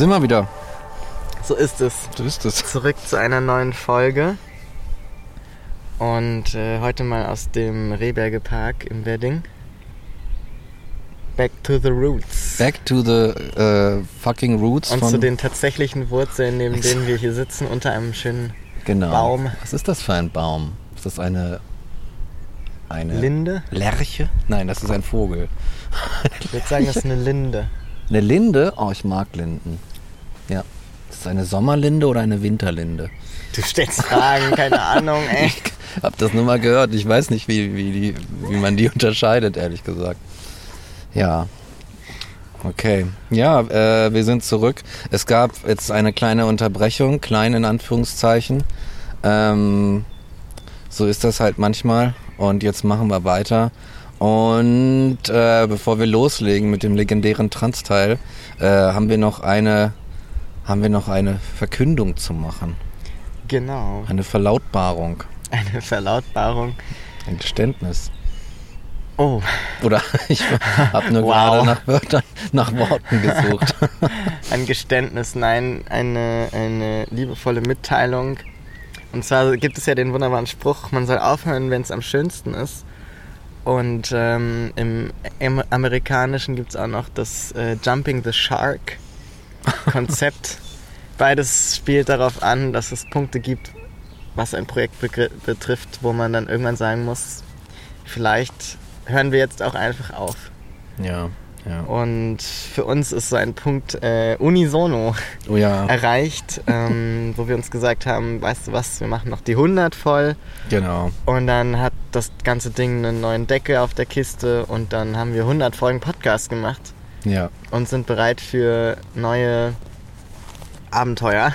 Sind wir wieder. So ist es. So ist es. Zurück zu einer neuen Folge. Und äh, heute mal aus dem Rehberge Park im Wedding. Back to the roots. Back to the uh, fucking roots. Und zu den tatsächlichen Wurzeln, neben denen wir hier sitzen, unter einem schönen genau. Baum. Was ist das für ein Baum? Ist das eine. Eine. Linde? Lerche? Nein, das ist ein Vogel. Ich würde sagen, das ist eine Linde. Eine Linde? Oh, ich mag Linden. Ist das eine Sommerlinde oder eine Winterlinde? Du stellst Fragen, keine Ahnung, ey. Ich hab das nur mal gehört. Ich weiß nicht, wie, wie, die, wie man die unterscheidet, ehrlich gesagt. Ja. Okay. Ja, äh, wir sind zurück. Es gab jetzt eine kleine Unterbrechung, klein in Anführungszeichen. Ähm, so ist das halt manchmal. Und jetzt machen wir weiter. Und äh, bevor wir loslegen mit dem legendären Trans-Teil, äh, haben wir noch eine haben wir noch eine Verkündung zu machen. Genau. Eine Verlautbarung. Eine Verlautbarung. Ein Geständnis. Oh. Oder ich habe nur wow. gerade nach Wörtern, nach Worten gesucht. Ein Geständnis, nein, eine, eine liebevolle Mitteilung. Und zwar gibt es ja den wunderbaren Spruch, man soll aufhören, wenn es am schönsten ist. Und ähm, im, Amerikanischen gibt es auch noch das äh, Jumping the Shark Konzept. Beides spielt darauf an, dass es Punkte gibt, was ein Projekt betrifft, wo man dann irgendwann sagen muss, vielleicht hören wir jetzt auch einfach auf. Ja. Ja. Und für uns ist so ein Punkt äh, unisono oh ja. erreicht, ähm, wo wir uns gesagt haben, weißt du was, wir machen noch die 100 voll. Genau. Und dann hat das ganze Ding einen neuen Deckel auf der Kiste und dann haben wir 100 Folgen Podcast gemacht. Ja. Und sind bereit für neue Abenteuer.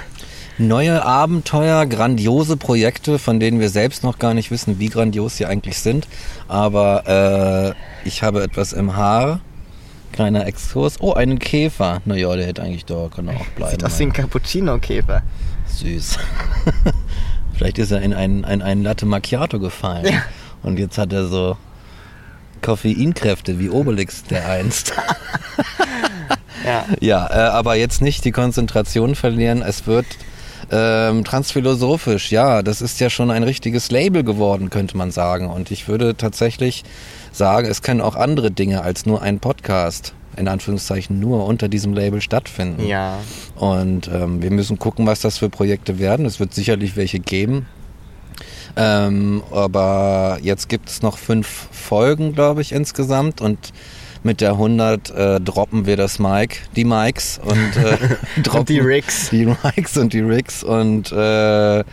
Neue Abenteuer, grandiose Projekte, von denen wir selbst noch gar nicht wissen, wie grandios sie eigentlich sind. Aber äh, ich habe etwas im Haar. Kleiner Exkurs. Oh, einen Käfer. Naja, der hätte eigentlich da kann auch bleiben. Sieht aus wie ein Cappuccino-Käfer. Süß. Vielleicht ist er in einen, ein, einen Latte Macchiato gefallen. Ja. Und jetzt hat er so Koffeinkräfte wie Obelix der einst. ja, ja äh, aber jetzt nicht die Konzentration verlieren. Es wird ähm, transphilosophisch, ja, das ist ja schon ein richtiges Label geworden, könnte man sagen. Und ich würde tatsächlich sagen, es können auch andere Dinge als nur ein Podcast in Anführungszeichen nur unter diesem Label stattfinden. Ja. Und ähm, wir müssen gucken, was das für Projekte werden. Es wird sicherlich welche geben. Ähm, aber jetzt gibt es noch fünf Folgen, glaube ich, insgesamt und mit der 100 äh, droppen wir das Mic, die Mics und, äh, droppen und die Rigs. Die Mics und die Rigs und äh,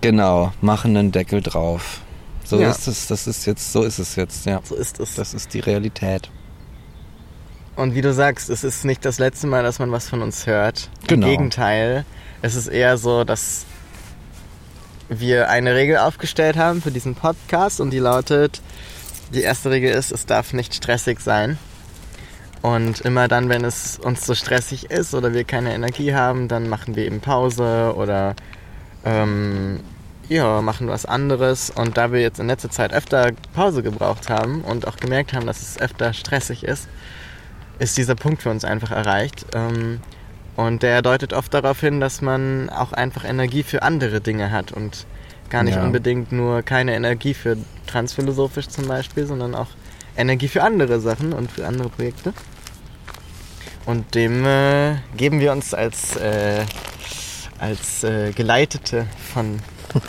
genau, machen einen Deckel drauf. So ja. ist es, das ist jetzt, so ist es jetzt, ja. So ist es. Das ist die Realität. Und wie du sagst, es ist nicht das letzte Mal, dass man was von uns hört. Genau. Im Gegenteil, es ist eher so, dass wir eine Regel aufgestellt haben für diesen Podcast und die lautet, die erste Regel ist, es darf nicht stressig sein. Und immer dann, wenn es uns so stressig ist oder wir keine Energie haben, dann machen wir eben Pause oder ähm, ja, machen was anderes. Und da wir jetzt in letzter Zeit öfter Pause gebraucht haben und auch gemerkt haben, dass es öfter stressig ist, ist dieser Punkt für uns einfach erreicht. Ähm, und der deutet oft darauf hin, dass man auch einfach Energie für andere Dinge hat und gar nicht ja. unbedingt nur keine Energie für transphilosophisch zum Beispiel, sondern auch Energie für andere Sachen und für andere Projekte. Und dem äh, geben wir uns als, äh, als äh, Geleitete von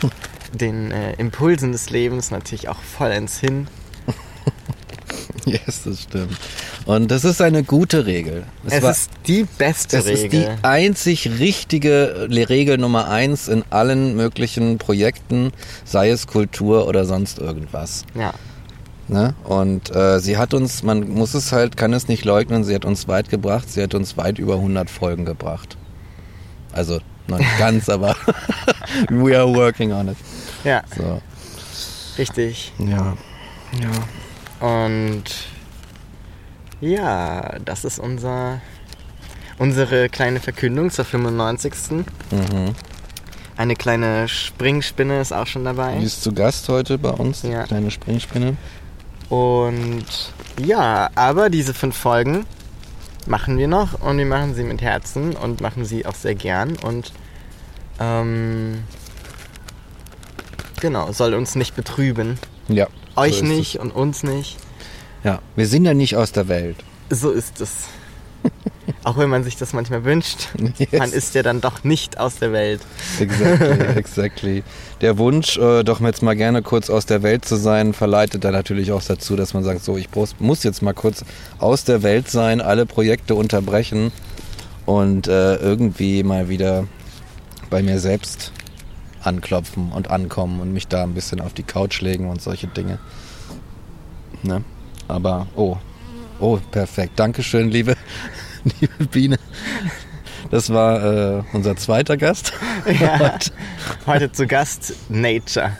den äh, Impulsen des Lebens natürlich auch vollends hin. Yes, das stimmt. Und das ist eine gute Regel. Das Es war- ist die beste Das ist die Regel. einzig richtige Regel Nummer eins in allen möglichen Projekten, sei es Kultur oder sonst irgendwas. ja. Ne? Und äh, sie hat uns, man muss es halt, kann es nicht leugnen, sie hat uns weit gebracht, sie hat uns weit über 100 Folgen gebracht. Also noch nicht ganz, aber we are working on it. ja, So. richtig. Ja. Ja. Und ja, das ist unser, unsere kleine Verkündung zur 95. Mhm. Eine kleine Springspinne ist auch schon dabei. Die ist zu Gast heute bei uns, Ja. die kleine Springspinne. Und ja, aber diese fünf Folgen machen wir noch und wir machen sie mit Herzen und machen sie auch sehr gern und ähm, genau, soll uns nicht betrüben. Ja. Euch so nicht und uns nicht. Ja. Wir sind ja nicht aus der Welt. So ist es. auch wenn man sich das manchmal wünscht. Yes. Man ist ja dann doch nicht aus der Welt. Exactly, exactly. Der Wunsch, äh, doch jetzt mal gerne kurz aus der Welt zu sein, verleitet dann natürlich auch dazu, dass man sagt, so, ich muss jetzt mal kurz aus der Welt sein, alle Projekte unterbrechen und äh, irgendwie mal wieder bei mir selbst anklopfen und ankommen und mich da ein bisschen auf die Couch legen und solche Dinge. Ne? Aber, oh, oh, perfekt. Dankeschön, liebe, liebe Biene. Das war äh, unser zweiter Gast. Ja. Heute zu Gast Nature.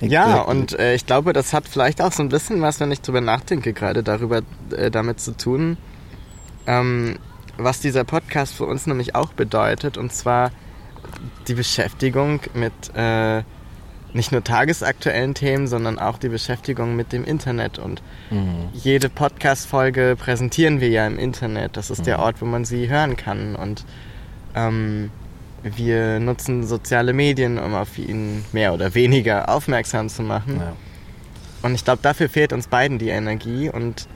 Ja, und äh, ich glaube, das hat vielleicht auch so ein bisschen was, wenn ich drüber nachdenke, gerade darüber äh, damit zu tun, ähm, was dieser Podcast für uns nämlich auch bedeutet, und zwar die Beschäftigung mit äh, nicht nur tagesaktuellen Themen, sondern auch die Beschäftigung mit dem Internet. Und Mhm. jede Podcast-Folge präsentieren wir ja im Internet. Das ist der Ort, wo man sie hören kann. Und ähm, wir nutzen soziale Medien, um auf ihn mehr oder weniger aufmerksam zu machen. Ja. Und ich glaube, dafür fehlt uns beiden die Energie. Und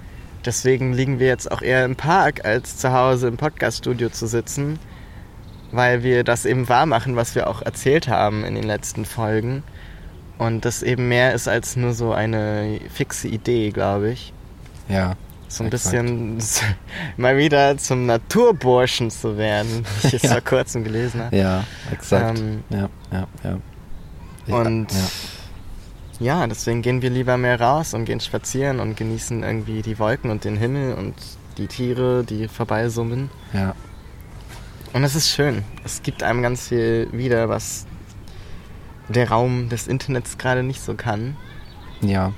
deswegen liegen wir jetzt auch eher im Park, als zu Hause im Podcaststudio zu sitzen, weil wir das eben wahr machen, was wir auch erzählt haben in den letzten Folgen. Und das eben mehr ist als nur so eine fixe Idee, glaube ich. ja. So ein Exakt. bisschen mal wieder zum Naturburschen zu werden, wie ich es Ja. vor kurzem gelesen habe. Ja, exakt. Ähm, ja, ja, ja. Ich- Und ja. ja, deswegen gehen wir lieber mehr raus und gehen spazieren und genießen irgendwie die Wolken und den Himmel und die Tiere, die vorbeisummen. ja. Und es ist schön. Es gibt einem ganz viel wieder, was der Raum des Internets gerade nicht so kann. Ja.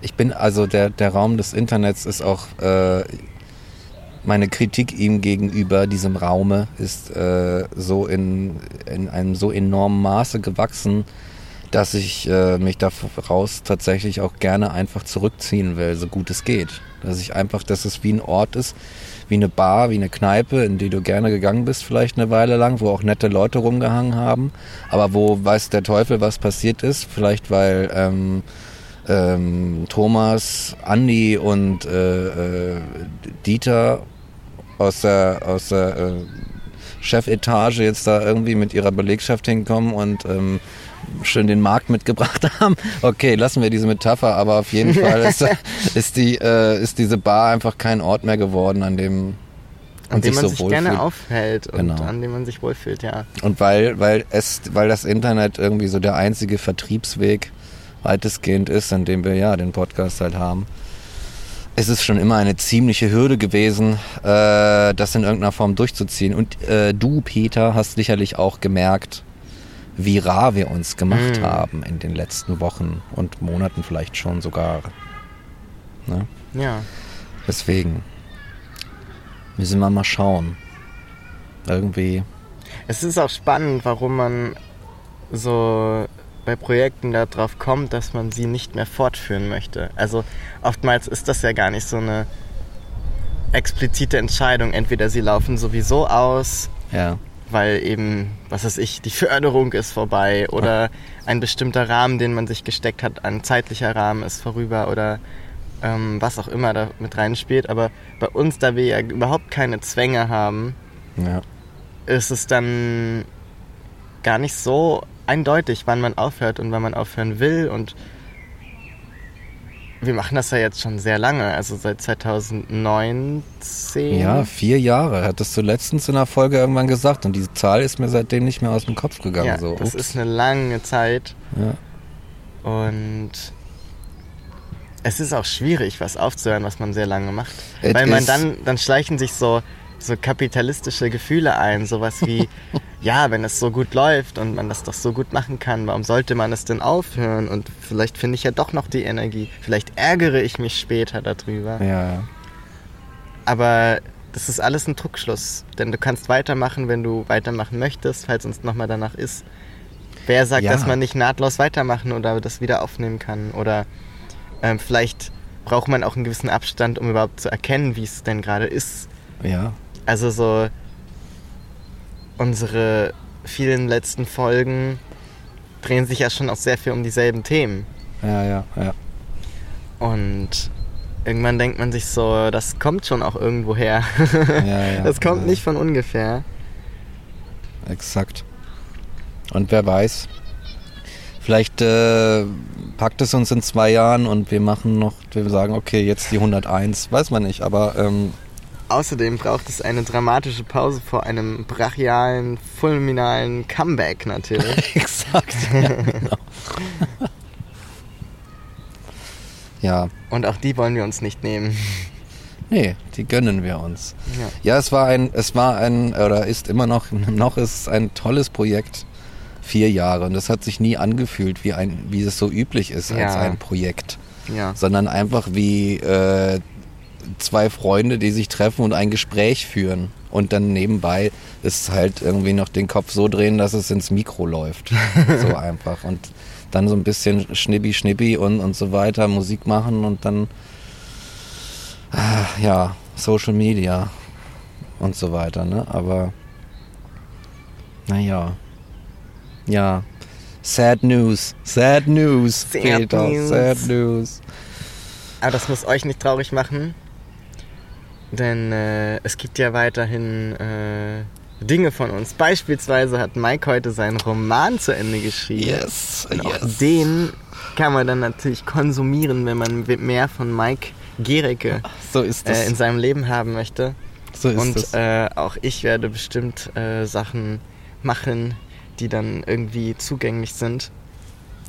Ich bin, also der, der Raum des Internets ist auch, äh, meine Kritik ihm gegenüber diesem Raume ist äh, so in, in einem so enormen Maße gewachsen, dass ich äh, mich daraus tatsächlich auch gerne einfach zurückziehen will, so gut es geht. Dass ich einfach, dass es wie ein Ort ist, wie eine Bar, wie eine Kneipe, in die du gerne gegangen bist, vielleicht eine Weile lang, wo auch nette Leute rumgehangen haben, aber wo weiß der Teufel, was passiert ist. Vielleicht weil ähm, ähm, Thomas, Andi und äh, äh, Dieter aus der, aus der äh, Chefetage jetzt da irgendwie mit ihrer Belegschaft hinkommen und ähm, schön den Markt mitgebracht haben. Okay, lassen wir diese Metapher, aber auf jeden Fall ist, ist, die, äh, ist diese Bar einfach kein Ort mehr geworden, an dem An dem man so sich gerne wohlfühlt. aufhält und Genau. an dem man sich wohlfühlt, ja. Und weil, weil es, weil das Internet irgendwie so der einzige Vertriebsweg weitestgehend ist, an dem wir ja den Podcast halt haben, ist es schon immer eine ziemliche Hürde gewesen, äh, das in irgendeiner Form durchzuziehen. Und äh, du, Peter, hast sicherlich auch gemerkt, wie rar wir uns gemacht Mm. haben in den letzten Wochen und Monaten vielleicht schon sogar. Ne? Ja. Deswegen müssen wir mal schauen. Irgendwie. Es ist auch spannend, warum man so bei Projekten darauf kommt, dass man sie nicht mehr fortführen möchte. Also oftmals ist das ja gar nicht so eine explizite Entscheidung. Entweder sie laufen sowieso aus, Ja. Weil eben, was weiß ich, die Förderung ist vorbei oder ein bestimmter Rahmen, den man sich gesteckt hat, ein zeitlicher Rahmen ist vorüber oder ähm, was auch immer da mit reinspielt. Aber bei uns, da wir ja überhaupt keine Zwänge haben, Ja. ist es dann gar nicht so eindeutig, wann man aufhört und wann man aufhören will. Und wir machen das ja jetzt schon sehr lange, also seit 2019. Ja, vier Jahre. Hattest du letztens in einer Folge irgendwann gesagt und diese Zahl ist mir seitdem nicht mehr aus dem Kopf gegangen. Ja, so. das Ups. ist eine lange Zeit ja. und es ist auch schwierig, was aufzuhören, was man sehr lange macht. It Weil man dann, dann schleichen sich so, so kapitalistische Gefühle ein, sowas wie, ja, wenn es so gut läuft und man das doch so gut machen kann, warum sollte man es denn aufhören? Und vielleicht finde ich ja doch noch die Energie, vielleicht ärgere ich mich später darüber. ja. Aber das ist alles ein Druckschluss, denn du kannst weitermachen, wenn du weitermachen möchtest, falls uns nochmal danach ist. Wer sagt, Ja. dass man nicht nahtlos weitermachen oder das wieder aufnehmen kann? Oder ähm, vielleicht braucht man auch einen gewissen Abstand, um überhaupt zu erkennen, wie es denn gerade ist. ja. Also so unsere vielen letzten Folgen drehen sich ja schon auch sehr viel um dieselben Themen. Ja, ja, ja. Und irgendwann denkt man sich so, das kommt schon auch irgendwo her. Ja, ja, das kommt ja. nicht von ungefähr. Exakt. Und wer weiß, vielleicht äh, packt es uns in zwei Jahren und wir machen noch, wir sagen, okay, jetzt die 101, weiß man nicht, aber ähm, Außerdem braucht es eine dramatische Pause vor einem brachialen, fulminalen Comeback natürlich. exakt. Ja, genau. ja, Und auch die wollen wir uns nicht nehmen. nee, die gönnen wir uns. Ja. Ja, es war ein, es war ein, oder ist immer noch, noch ist es ein tolles Projekt. Vier Jahre. Und das hat sich nie angefühlt, wie ein, wie es so üblich ist als Ja. ein Projekt. ja. sondern einfach wie äh, zwei Freunde, die sich treffen und ein Gespräch führen. Und dann nebenbei ist halt irgendwie noch den Kopf so drehen, dass es ins Mikro läuft. so einfach. Und dann so ein bisschen Schnippi, Schnippi und, und so weiter, Musik machen und dann, ah, ja, Social Media und so weiter, ne? Aber, naja. Ja. Sad News. Sad News. Sad Peter. News. Sad News. Aber das muss euch nicht traurig machen. Denn äh, es gibt ja weiterhin äh, Dinge von uns. Beispielsweise hat Mike heute seinen Roman zu Ende geschrieben. Yes, Und auch yes. den kann man dann natürlich konsumieren, wenn man mehr von Mike Gericke So äh, in seinem Leben haben möchte. so ist Und äh, auch ich werde bestimmt äh, Sachen machen, die dann irgendwie zugänglich sind.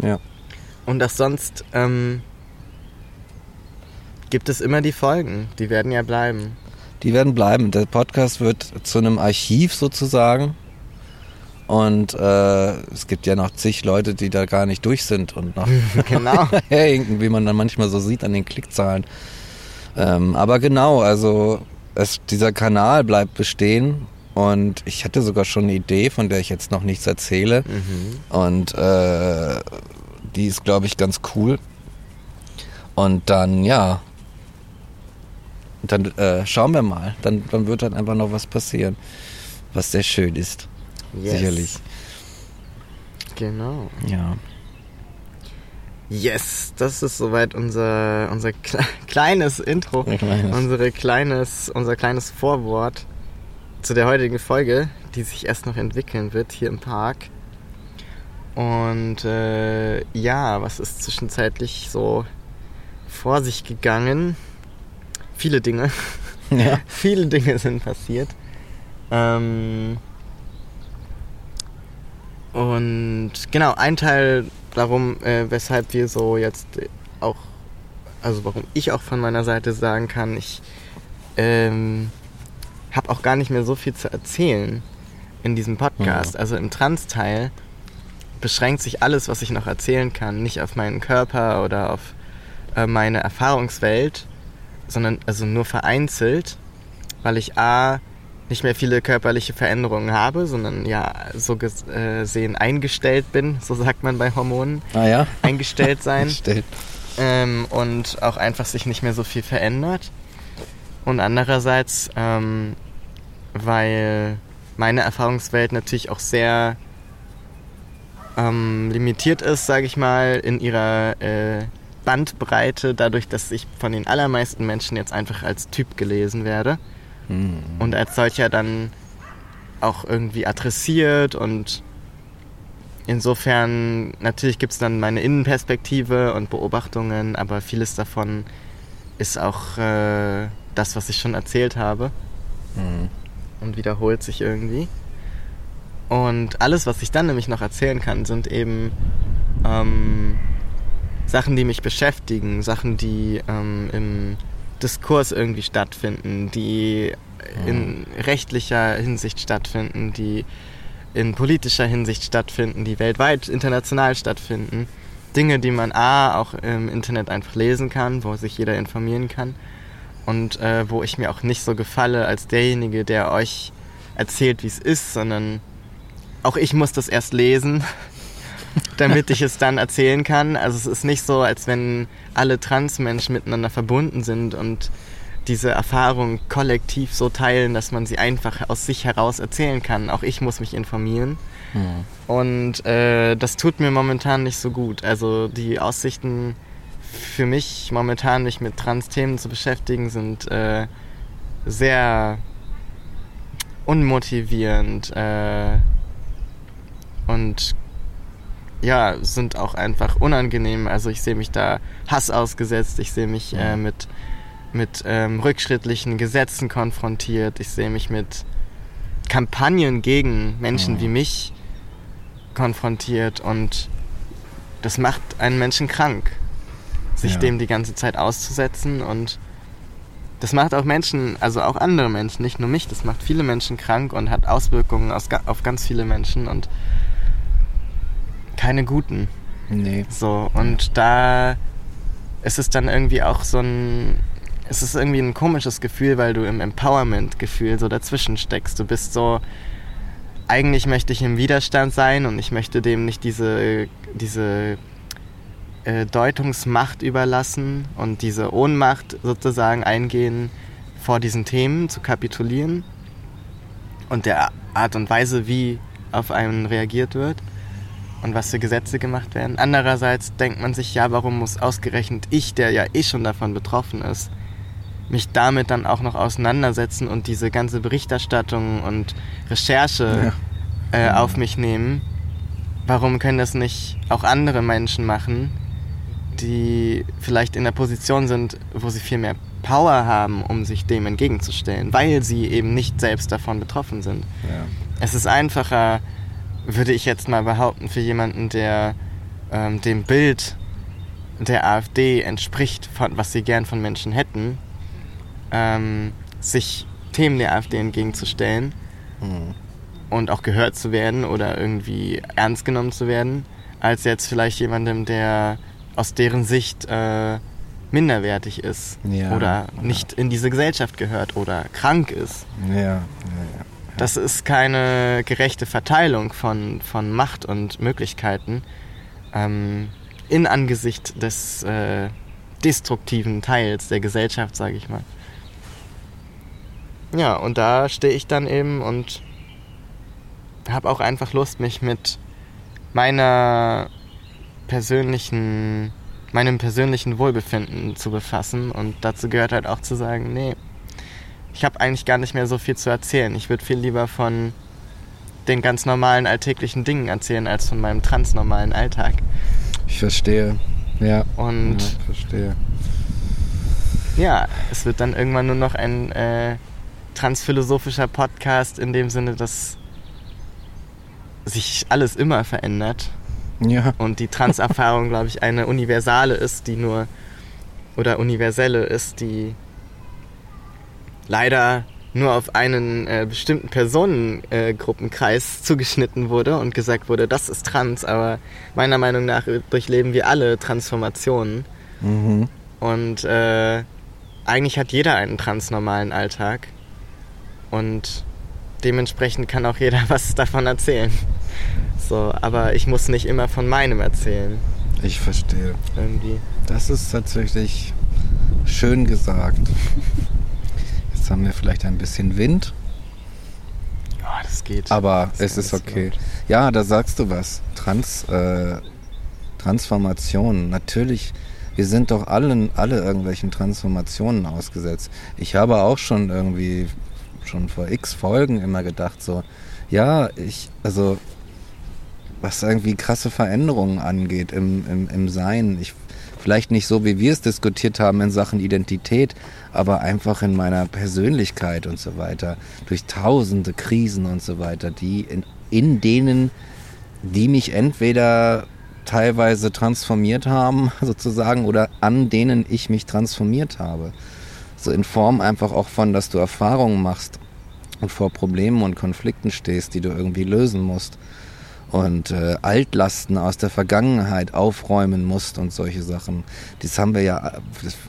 ja. Und auch sonst ähm, gibt es immer die Folgen. Die werden ja bleiben. Die werden bleiben. Der Podcast wird zu einem Archiv sozusagen. Und äh, es gibt ja noch zig Leute, die da gar nicht durch sind und noch genau. hinken, wie man dann manchmal so sieht an den Klickzahlen. Ähm, aber genau, also es, dieser Kanal bleibt bestehen. Und ich hatte sogar schon eine Idee, von der ich jetzt noch nichts erzähle. Mhm. Und äh, die ist, glaube ich, ganz cool. Und dann, ja, dann äh, schauen wir mal. Dann, dann wird dann einfach noch was passieren, was sehr schön ist. Yes. Sicherlich. Genau. Ja. Yes, das ist soweit unser, unser kle kleines Intro. Ein kleines. Unsere kleines, unser kleines Vorwort zu der heutigen Folge, die sich erst noch entwickeln wird hier im Park. Und äh, ja, was ist zwischenzeitlich so vor sich gegangen? Viele Dinge. Ja. Viele Dinge sind passiert. Ähm, und genau, ein Teil darum, äh, weshalb wir so jetzt auch, also warum ich auch von meiner Seite sagen kann, ich ähm, habe auch gar nicht mehr so viel zu erzählen in diesem Podcast. Mhm. Also im Trans-Teil beschränkt sich alles, was ich noch erzählen kann, nicht auf meinen Körper oder auf äh, meine Erfahrungswelt, sondern also nur vereinzelt, weil ich A nicht mehr viele körperliche Veränderungen habe, sondern ja so gesehen eingestellt bin, so sagt man bei Hormonen, Ah ja? eingestellt sein Stellt. ähm, und auch einfach sich nicht mehr so viel verändert. Und andererseits, ähm, weil meine Erfahrungswelt natürlich auch sehr ähm, limitiert ist, sage ich mal, in ihrer äh, Bandbreite, dadurch, dass ich von den allermeisten Menschen jetzt einfach als Typ gelesen werde Mhm. und als solcher dann auch irgendwie adressiert und insofern natürlich gibt es dann meine Innenperspektive und Beobachtungen, aber vieles davon ist auch äh, das, was ich schon erzählt habe Mhm. und wiederholt sich irgendwie. Und alles, was ich dann nämlich noch erzählen kann, sind eben ähm, Sachen, die mich beschäftigen, Sachen, die ähm, im Diskurs irgendwie stattfinden, die in rechtlicher Hinsicht stattfinden, die in politischer Hinsicht stattfinden, die weltweit, international stattfinden. Dinge, die man A, auch im Internet einfach lesen kann, wo sich jeder informieren kann und äh, wo ich mir auch nicht so gefalle als derjenige, der euch erzählt, wie es ist, sondern auch ich muss das erst lesen, damit ich es dann erzählen kann. Also es ist nicht so, als wenn alle Transmenschen miteinander verbunden sind und diese Erfahrung kollektiv so teilen, dass man sie einfach aus sich heraus erzählen kann. Auch ich muss mich informieren. Mhm. Und äh, das tut mir momentan nicht so gut. Also die Aussichten für mich momentan mich mit Trans-Themen zu beschäftigen sind äh, sehr unmotivierend äh, und ja, sind auch einfach unangenehm. Also ich sehe mich da Hass ausgesetzt, ich sehe mich äh, mit, mit ähm, rückschrittlichen Gesetzen konfrontiert, ich sehe mich mit Kampagnen gegen Menschen Mhm. wie mich konfrontiert und das macht einen Menschen krank, sich Ja. dem die ganze Zeit auszusetzen und das macht auch Menschen, also auch andere Menschen, nicht nur mich, das macht viele Menschen krank und hat Auswirkungen auf ganz viele Menschen und keine guten. Nee. So, und da ist es dann irgendwie auch so ein. Es ist irgendwie ein komisches Gefühl, weil du im Empowerment-Gefühl so dazwischen steckst. Du bist so. Eigentlich möchte ich im Widerstand sein und ich möchte dem nicht diese, diese äh, Deutungsmacht überlassen und diese Ohnmacht sozusagen eingehen, vor diesen Themen zu kapitulieren und der Art und Weise, wie auf einen reagiert wird und was für Gesetze gemacht werden. Andererseits denkt man sich, ja, warum muss ausgerechnet ich, der ja eh schon davon betroffen ist, mich damit dann auch noch auseinandersetzen und diese ganze Berichterstattung und Recherche äh, auf mich nehmen? Warum können das nicht auch andere Menschen machen, die vielleicht in der Position sind, wo sie viel mehr Power haben, um sich dem entgegenzustellen, weil sie eben nicht selbst davon betroffen sind? Ja. Es ist einfacher, würde ich jetzt mal behaupten, für jemanden, der ähm, dem Bild der AfD entspricht, von, was sie gern von Menschen hätten, ähm, sich Themen der AfD entgegenzustellen Mhm. und auch gehört zu werden oder irgendwie ernst genommen zu werden, als jetzt vielleicht jemandem, der aus deren Sicht äh, minderwertig ist Ja, oder ja. nicht in diese Gesellschaft gehört oder krank ist. Ja, ja, ja. Das ist keine gerechte Verteilung von, von Macht und Möglichkeiten ähm, in Angesicht des äh, destruktiven Teils der Gesellschaft, sage ich mal. Ja, und da stehe ich dann eben und habe auch einfach Lust, mich mit meiner persönlichen, meinem persönlichen Wohlbefinden zu befassen. Und dazu gehört halt auch zu sagen, nee, ich habe eigentlich gar nicht mehr so viel zu erzählen. Ich würde viel lieber von den ganz normalen alltäglichen Dingen erzählen, als von meinem transnormalen Alltag. Ich verstehe. Ja. Und ja, verstehe. ja, es wird dann irgendwann nur noch ein äh, transphilosophischer Podcast in dem Sinne, dass sich alles immer verändert Ja. und die Trans-Erfahrung, glaube ich, eine universale ist, die nur oder universelle ist, die leider nur auf einen äh, bestimmten Personengruppenkreis äh, zugeschnitten wurde und gesagt wurde, das ist trans, aber meiner Meinung nach durchleben wir alle Transformationen Mhm. und äh, eigentlich hat jeder einen transnormalen Alltag und dementsprechend kann auch jeder was davon erzählen. So, aber ich muss nicht immer von meinem erzählen, Ich verstehe. irgendwie. Das ist tatsächlich schön gesagt. Jetzt haben wir vielleicht ein bisschen Wind, Ja, das geht. aber Das es ist okay. gut. Ja, da sagst du was. Trans, äh, Transformation. Natürlich wir sind doch alle, alle irgendwelchen Transformationen ausgesetzt. Ich habe auch schon irgendwie, schon vor x Folgen immer gedacht, so, ja, ich, also, was irgendwie krasse Veränderungen angeht im, im, im Sein. Ich, vielleicht nicht so, wie wir es diskutiert haben in Sachen Identität, aber einfach in meiner Persönlichkeit und so weiter. Durch tausende Krisen und so weiter, die in, in denen, die mich entweder teilweise transformiert haben, sozusagen, oder an denen ich mich transformiert habe. So in Form einfach auch von, dass du Erfahrungen machst und vor Problemen und Konflikten stehst, die du irgendwie lösen musst und äh, Altlasten aus der Vergangenheit aufräumen musst und solche Sachen. Das haben wir ja,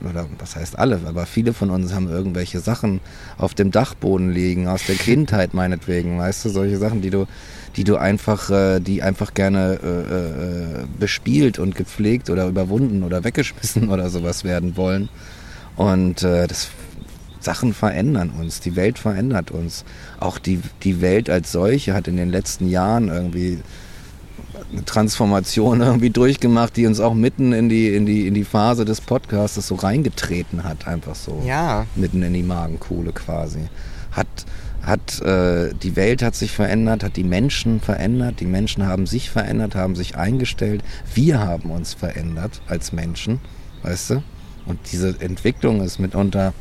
oder was heißt alle, aber viele von uns haben irgendwelche Sachen auf dem Dachboden liegen, aus der Kindheit meinetwegen, weißt du, solche Sachen, die du, die du einfach, äh, die einfach gerne äh, äh, bespielt und gepflegt oder überwunden oder weggeschmissen oder sowas werden wollen. Und äh, das Sachen verändern uns, die Welt verändert uns. Auch die, die Welt als solche hat in den letzten Jahren irgendwie eine Transformation irgendwie durchgemacht, die uns auch mitten in die, in die, in die Phase des Podcasts so reingetreten hat, einfach so. Ja. Mitten in die Magenkuhle quasi. Hat, hat, äh, die Welt hat sich verändert, hat die Menschen verändert, die Menschen haben sich verändert, haben sich eingestellt. Wir haben uns verändert als Menschen, weißt du? Und diese Entwicklung ist mitunter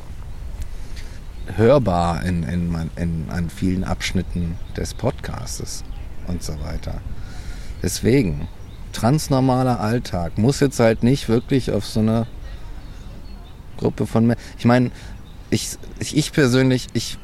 hörbar in, in, in, an vielen Abschnitten des Podcastes und so weiter. Deswegen, transnormaler Alltag muss jetzt halt nicht wirklich auf so eine Gruppe von Menschen. Ich meine, ich, ich persönlich, ich,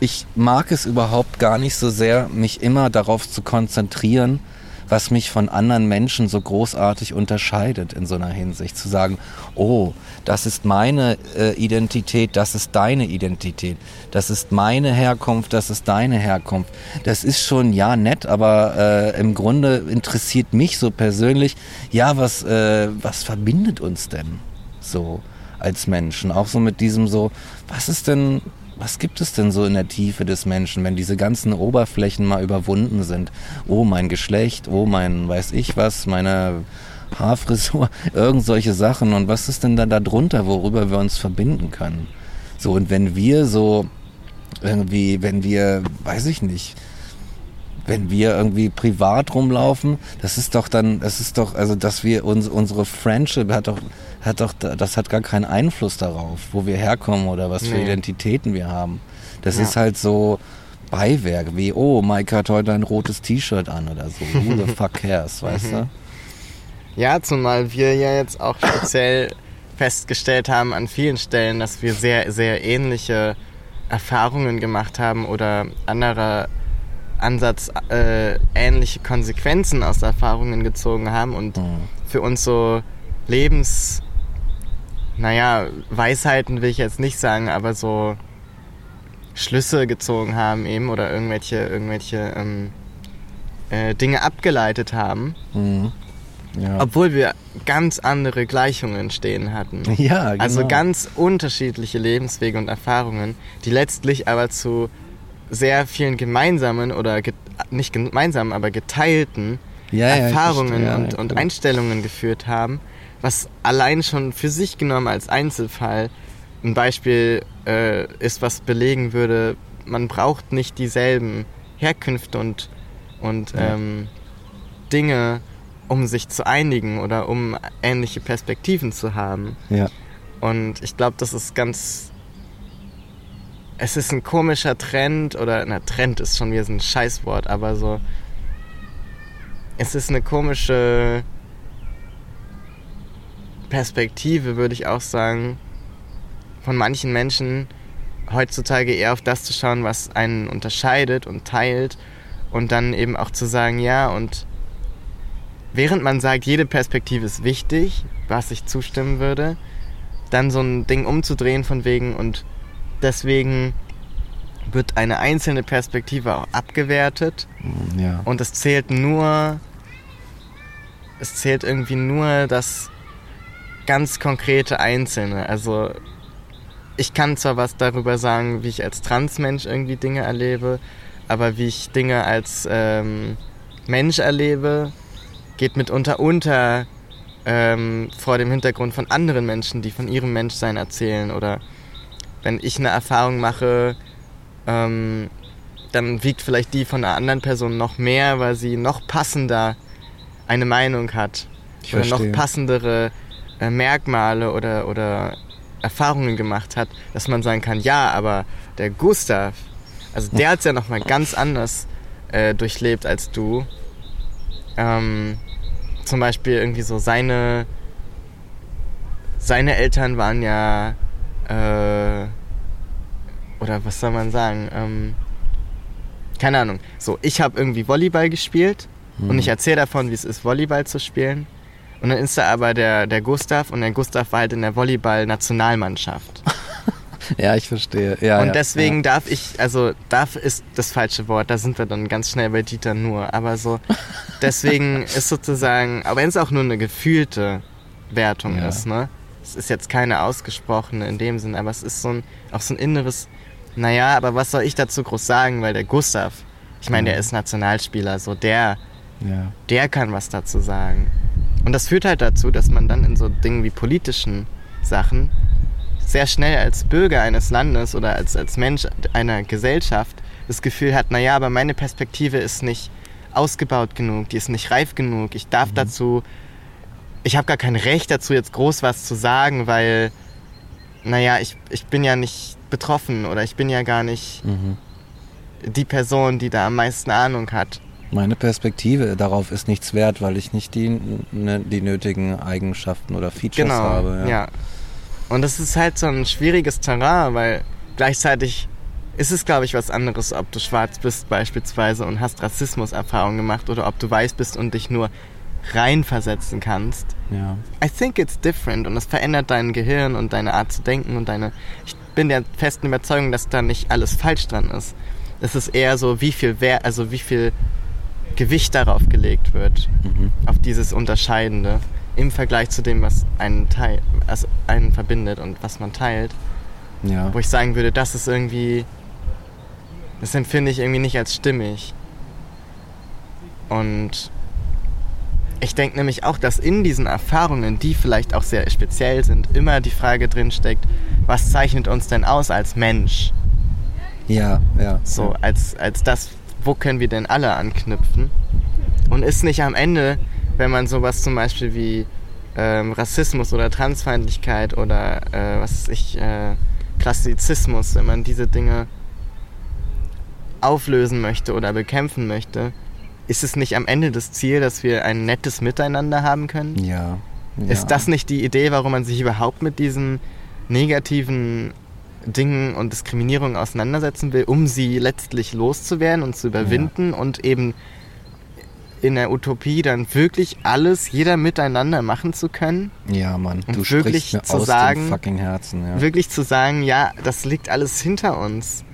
ich mag es überhaupt gar nicht so sehr, mich immer darauf zu konzentrieren, was mich von anderen Menschen so großartig unterscheidet in so einer Hinsicht. Zu sagen, oh, das ist meine äh, Identität, das ist deine Identität, das ist meine Herkunft, das ist deine Herkunft. Das ist schon, ja, nett, aber äh, im Grunde interessiert mich so persönlich, ja, was, äh, was verbindet uns denn so als Menschen? Auch so mit diesem so, was ist denn was gibt es denn so in der Tiefe des Menschen, wenn diese ganzen Oberflächen mal überwunden sind? Oh, mein Geschlecht, oh, mein weiß ich was, meine Haarfrisur, irgend solche Sachen. Und was ist denn da darunter, worüber wir uns verbinden können? So, und wenn wir so irgendwie, wenn wir, weiß ich nicht, wenn wir irgendwie privat rumlaufen, das ist doch dann, das ist doch, also dass wir uns, unsere Friendship hat doch hat doch, das hat gar keinen Einfluss darauf, wo wir herkommen oder was für Identitäten wir haben. Das ja. ist halt so Beiwerk, wie, oh, Mike hat heute ein rotes T-Shirt an oder so. Who the fuck cares, weißt du? Ja, zumal wir ja jetzt auch speziell festgestellt haben an vielen Stellen, dass wir sehr, sehr ähnliche Erfahrungen gemacht haben oder anderer Ansatz äh, ähnliche Konsequenzen aus Erfahrungen gezogen haben und mhm. für uns so Lebens naja, Weisheiten will ich jetzt nicht sagen, aber so Schlüsse gezogen haben eben oder irgendwelche, irgendwelche ähm, äh, Dinge abgeleitet haben. Mhm. Ja. Obwohl wir ganz andere Gleichungen stehen hatten. Ja, genau. Also ganz unterschiedliche Lebenswege und Erfahrungen, die letztlich aber zu sehr vielen gemeinsamen oder ge nicht gemeinsamen, aber geteilten ja, Erfahrungen ja, und, und Einstellungen geführt haben was allein schon für sich genommen als Einzelfall ein Beispiel äh, ist, was belegen würde, man braucht nicht dieselben Herkünfte und, und ja. ähm, Dinge, um sich zu einigen oder um ähnliche Perspektiven zu haben. Ja. Und ich glaube, das ist ganz. Es ist ein komischer Trend, oder na, Trend ist schon wieder so ein Scheißwort, aber so. Es ist eine komische Perspektive würde ich auch sagen, von manchen Menschen heutzutage eher auf das zu schauen, was einen unterscheidet und teilt und dann eben auch zu sagen, ja, und während man sagt, jede Perspektive ist wichtig, was ich zustimmen würde, dann so ein Ding umzudrehen von wegen und deswegen wird eine einzelne Perspektive auch abgewertet ja. und es zählt nur, es zählt irgendwie nur das ganz konkrete Einzelne. Also ich kann zwar was darüber sagen, wie ich als Transmensch irgendwie Dinge erlebe, aber wie ich Dinge als ähm, Mensch erlebe, geht mitunter unter ähm, vor dem Hintergrund von anderen Menschen, die von ihrem Menschsein erzählen. Oder wenn ich eine Erfahrung mache, ähm, dann wiegt vielleicht die von einer anderen Person noch mehr, weil sie noch passender eine Meinung hat. Ich oder verstehe. noch passendere äh, Merkmale oder, oder Erfahrungen gemacht hat, dass man sagen kann, ja, aber der Gustav, also der hat es ja nochmal ganz anders äh, durchlebt als du. Ähm, zum Beispiel irgendwie so seine seine Eltern waren ja äh, oder was soll man sagen? Ähm, keine Ahnung. So, ich habe irgendwie Volleyball gespielt Mhm. und ich erzähle davon, wie es ist, Volleyball zu spielen. Und dann ist da aber der, der Gustav und der Gustav war halt in der Volleyball-Nationalmannschaft. Ja, ich verstehe. Ja, und ja, deswegen ja. darf ich, also darf ist das falsche Wort, da sind wir dann ganz schnell bei Dieter nur. Aber so, deswegen ist sozusagen, aber wenn es auch nur eine gefühlte Wertung ist, ne? Es ist jetzt keine ausgesprochene in dem Sinn, aber es ist so ein, auch so ein inneres, naja, aber was soll ich dazu groß sagen, weil der Gustav, ich meine, der Mhm. ist Nationalspieler, so der, Ja. der kann was dazu sagen. Und das führt halt dazu, dass man dann in so Dingen wie politischen Sachen sehr schnell als Bürger eines Landes oder als, als Mensch einer Gesellschaft das Gefühl hat, naja, aber meine Perspektive ist nicht ausgebaut genug, die ist nicht reif genug, ich darf dazu, ich habe gar kein Recht dazu, jetzt groß was zu sagen, weil, naja, ich, ich bin ja nicht betroffen oder ich bin ja gar nicht Mhm. die Person, die da am meisten Ahnung hat. Meine Perspektive darauf ist nichts wert, weil ich nicht die, ne, die nötigen Eigenschaften oder Features Genau, habe. ja. Ja. Und das ist halt so ein schwieriges Terrain, weil gleichzeitig ist es, glaube ich, was anderes, ob du schwarz bist beispielsweise und hast Rassismuserfahrungen gemacht oder ob du weiß bist und dich nur reinversetzen kannst. Ja. I think it's different und das verändert dein Gehirn und deine Art zu denken und deine. Ich bin der festen Überzeugung, dass da nicht alles falsch dran ist. Es ist eher so, wie viel Wert, also wie viel Gewicht darauf gelegt wird Mhm. auf dieses Unterscheidende im Vergleich zu dem, was einen, teil, also einen verbindet und was man teilt. Ja. Wo ich sagen würde, das ist irgendwie, das empfinde ich irgendwie nicht als stimmig. Und ich denke nämlich auch, dass in diesen Erfahrungen, die vielleicht auch sehr speziell sind, immer die Frage drin steckt, was zeichnet uns denn aus als Mensch? ja, ja. So, als, als das, wo können wir denn alle anknüpfen? Und ist nicht am Ende, wenn man sowas zum Beispiel wie ähm, Rassismus oder Transfeindlichkeit oder äh, was weiß ich, äh, Klassizismus, wenn man diese Dinge auflösen möchte oder bekämpfen möchte, ist es nicht am Ende das Ziel, dass wir ein nettes Miteinander haben können? Ja. ja. Ist das nicht die Idee, warum man sich überhaupt mit diesen negativen Dingen und Diskriminierungen auseinandersetzen will, um sie letztlich loszuwerden und zu überwinden und eben in der Utopie dann wirklich alles, jeder miteinander machen zu können? Ja, Mann, Und du wirklich sprichst mir zu aus sagen- dem fucking Herzen. Ja. Wirklich zu sagen, ja, das liegt alles hinter uns,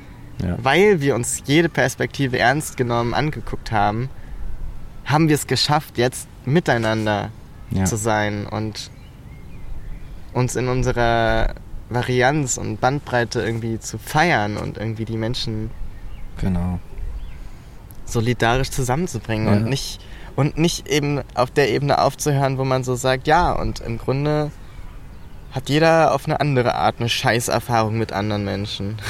Ja. weil wir uns jede Perspektive ernst genommen angeguckt haben, haben wir es geschafft, jetzt miteinander Ja. zu sein und uns in unserer Varianz und Bandbreite irgendwie zu feiern und irgendwie die Menschen Genau. solidarisch zusammenzubringen Ja. und nicht und nicht eben auf der Ebene aufzuhören, wo man so sagt, ja, und im Grunde hat jeder auf eine andere Art eine Scheißerfahrung mit anderen Menschen.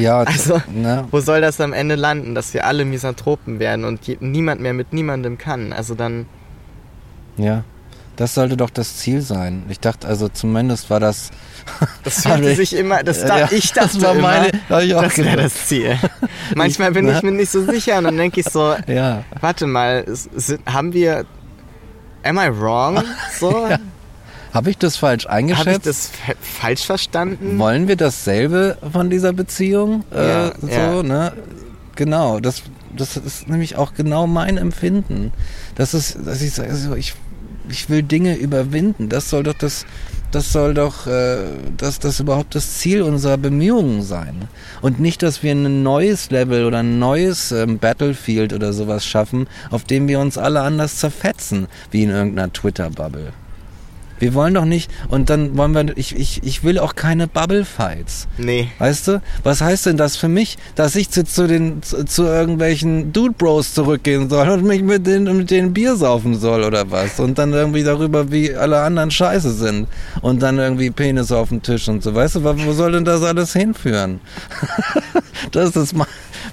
Ja, Also, ne? Wo soll das am Ende landen, dass wir alle Misanthropen werden und je, niemand mehr mit niemandem kann? Also dann, Ja. Das sollte doch das Ziel sein. Ich dachte, also zumindest war das. das Aber- sich immer, das da, Ja, ich das dachte war immer, meine- hab ich auch das wäre das Ziel. Manchmal bin Ich- ich mir nicht so sicher und dann denke ich so, Ja. warte mal, sind, haben wir, am I wrong? So, Habe ich das falsch habe ich eingeschätzt? das fa- falsch verstanden? Wollen wir dasselbe von dieser Beziehung? Ja, äh, so, ja. ne? Genau, das, das ist nämlich auch genau mein Empfinden. Das ist, dass ich sage, so, ich, ich will Dinge überwinden. Das soll doch das, das soll doch, äh, das, das überhaupt das Ziel unserer Bemühungen sein. Und nicht, dass wir ein neues Level oder ein neues ähm, Battlefield oder sowas schaffen, auf dem wir uns alle anders zerfetzen, wie in irgendeiner Twitter-Bubble. Wir wollen doch nicht, und dann wollen wir, ich, ich, ich will auch keine Bubble-Fights. Nee. Weißt du? Was heißt denn das für mich, dass ich zu, zu den, zu, zu irgendwelchen Dude Bros zurückgehen soll und mich mit denen, mit denen Bier saufen soll oder was? Und dann irgendwie darüber, wie alle anderen scheiße sind. Und dann irgendwie Penis auf dem Tisch und so. Weißt du, wo soll denn das alles hinführen? das ist mein,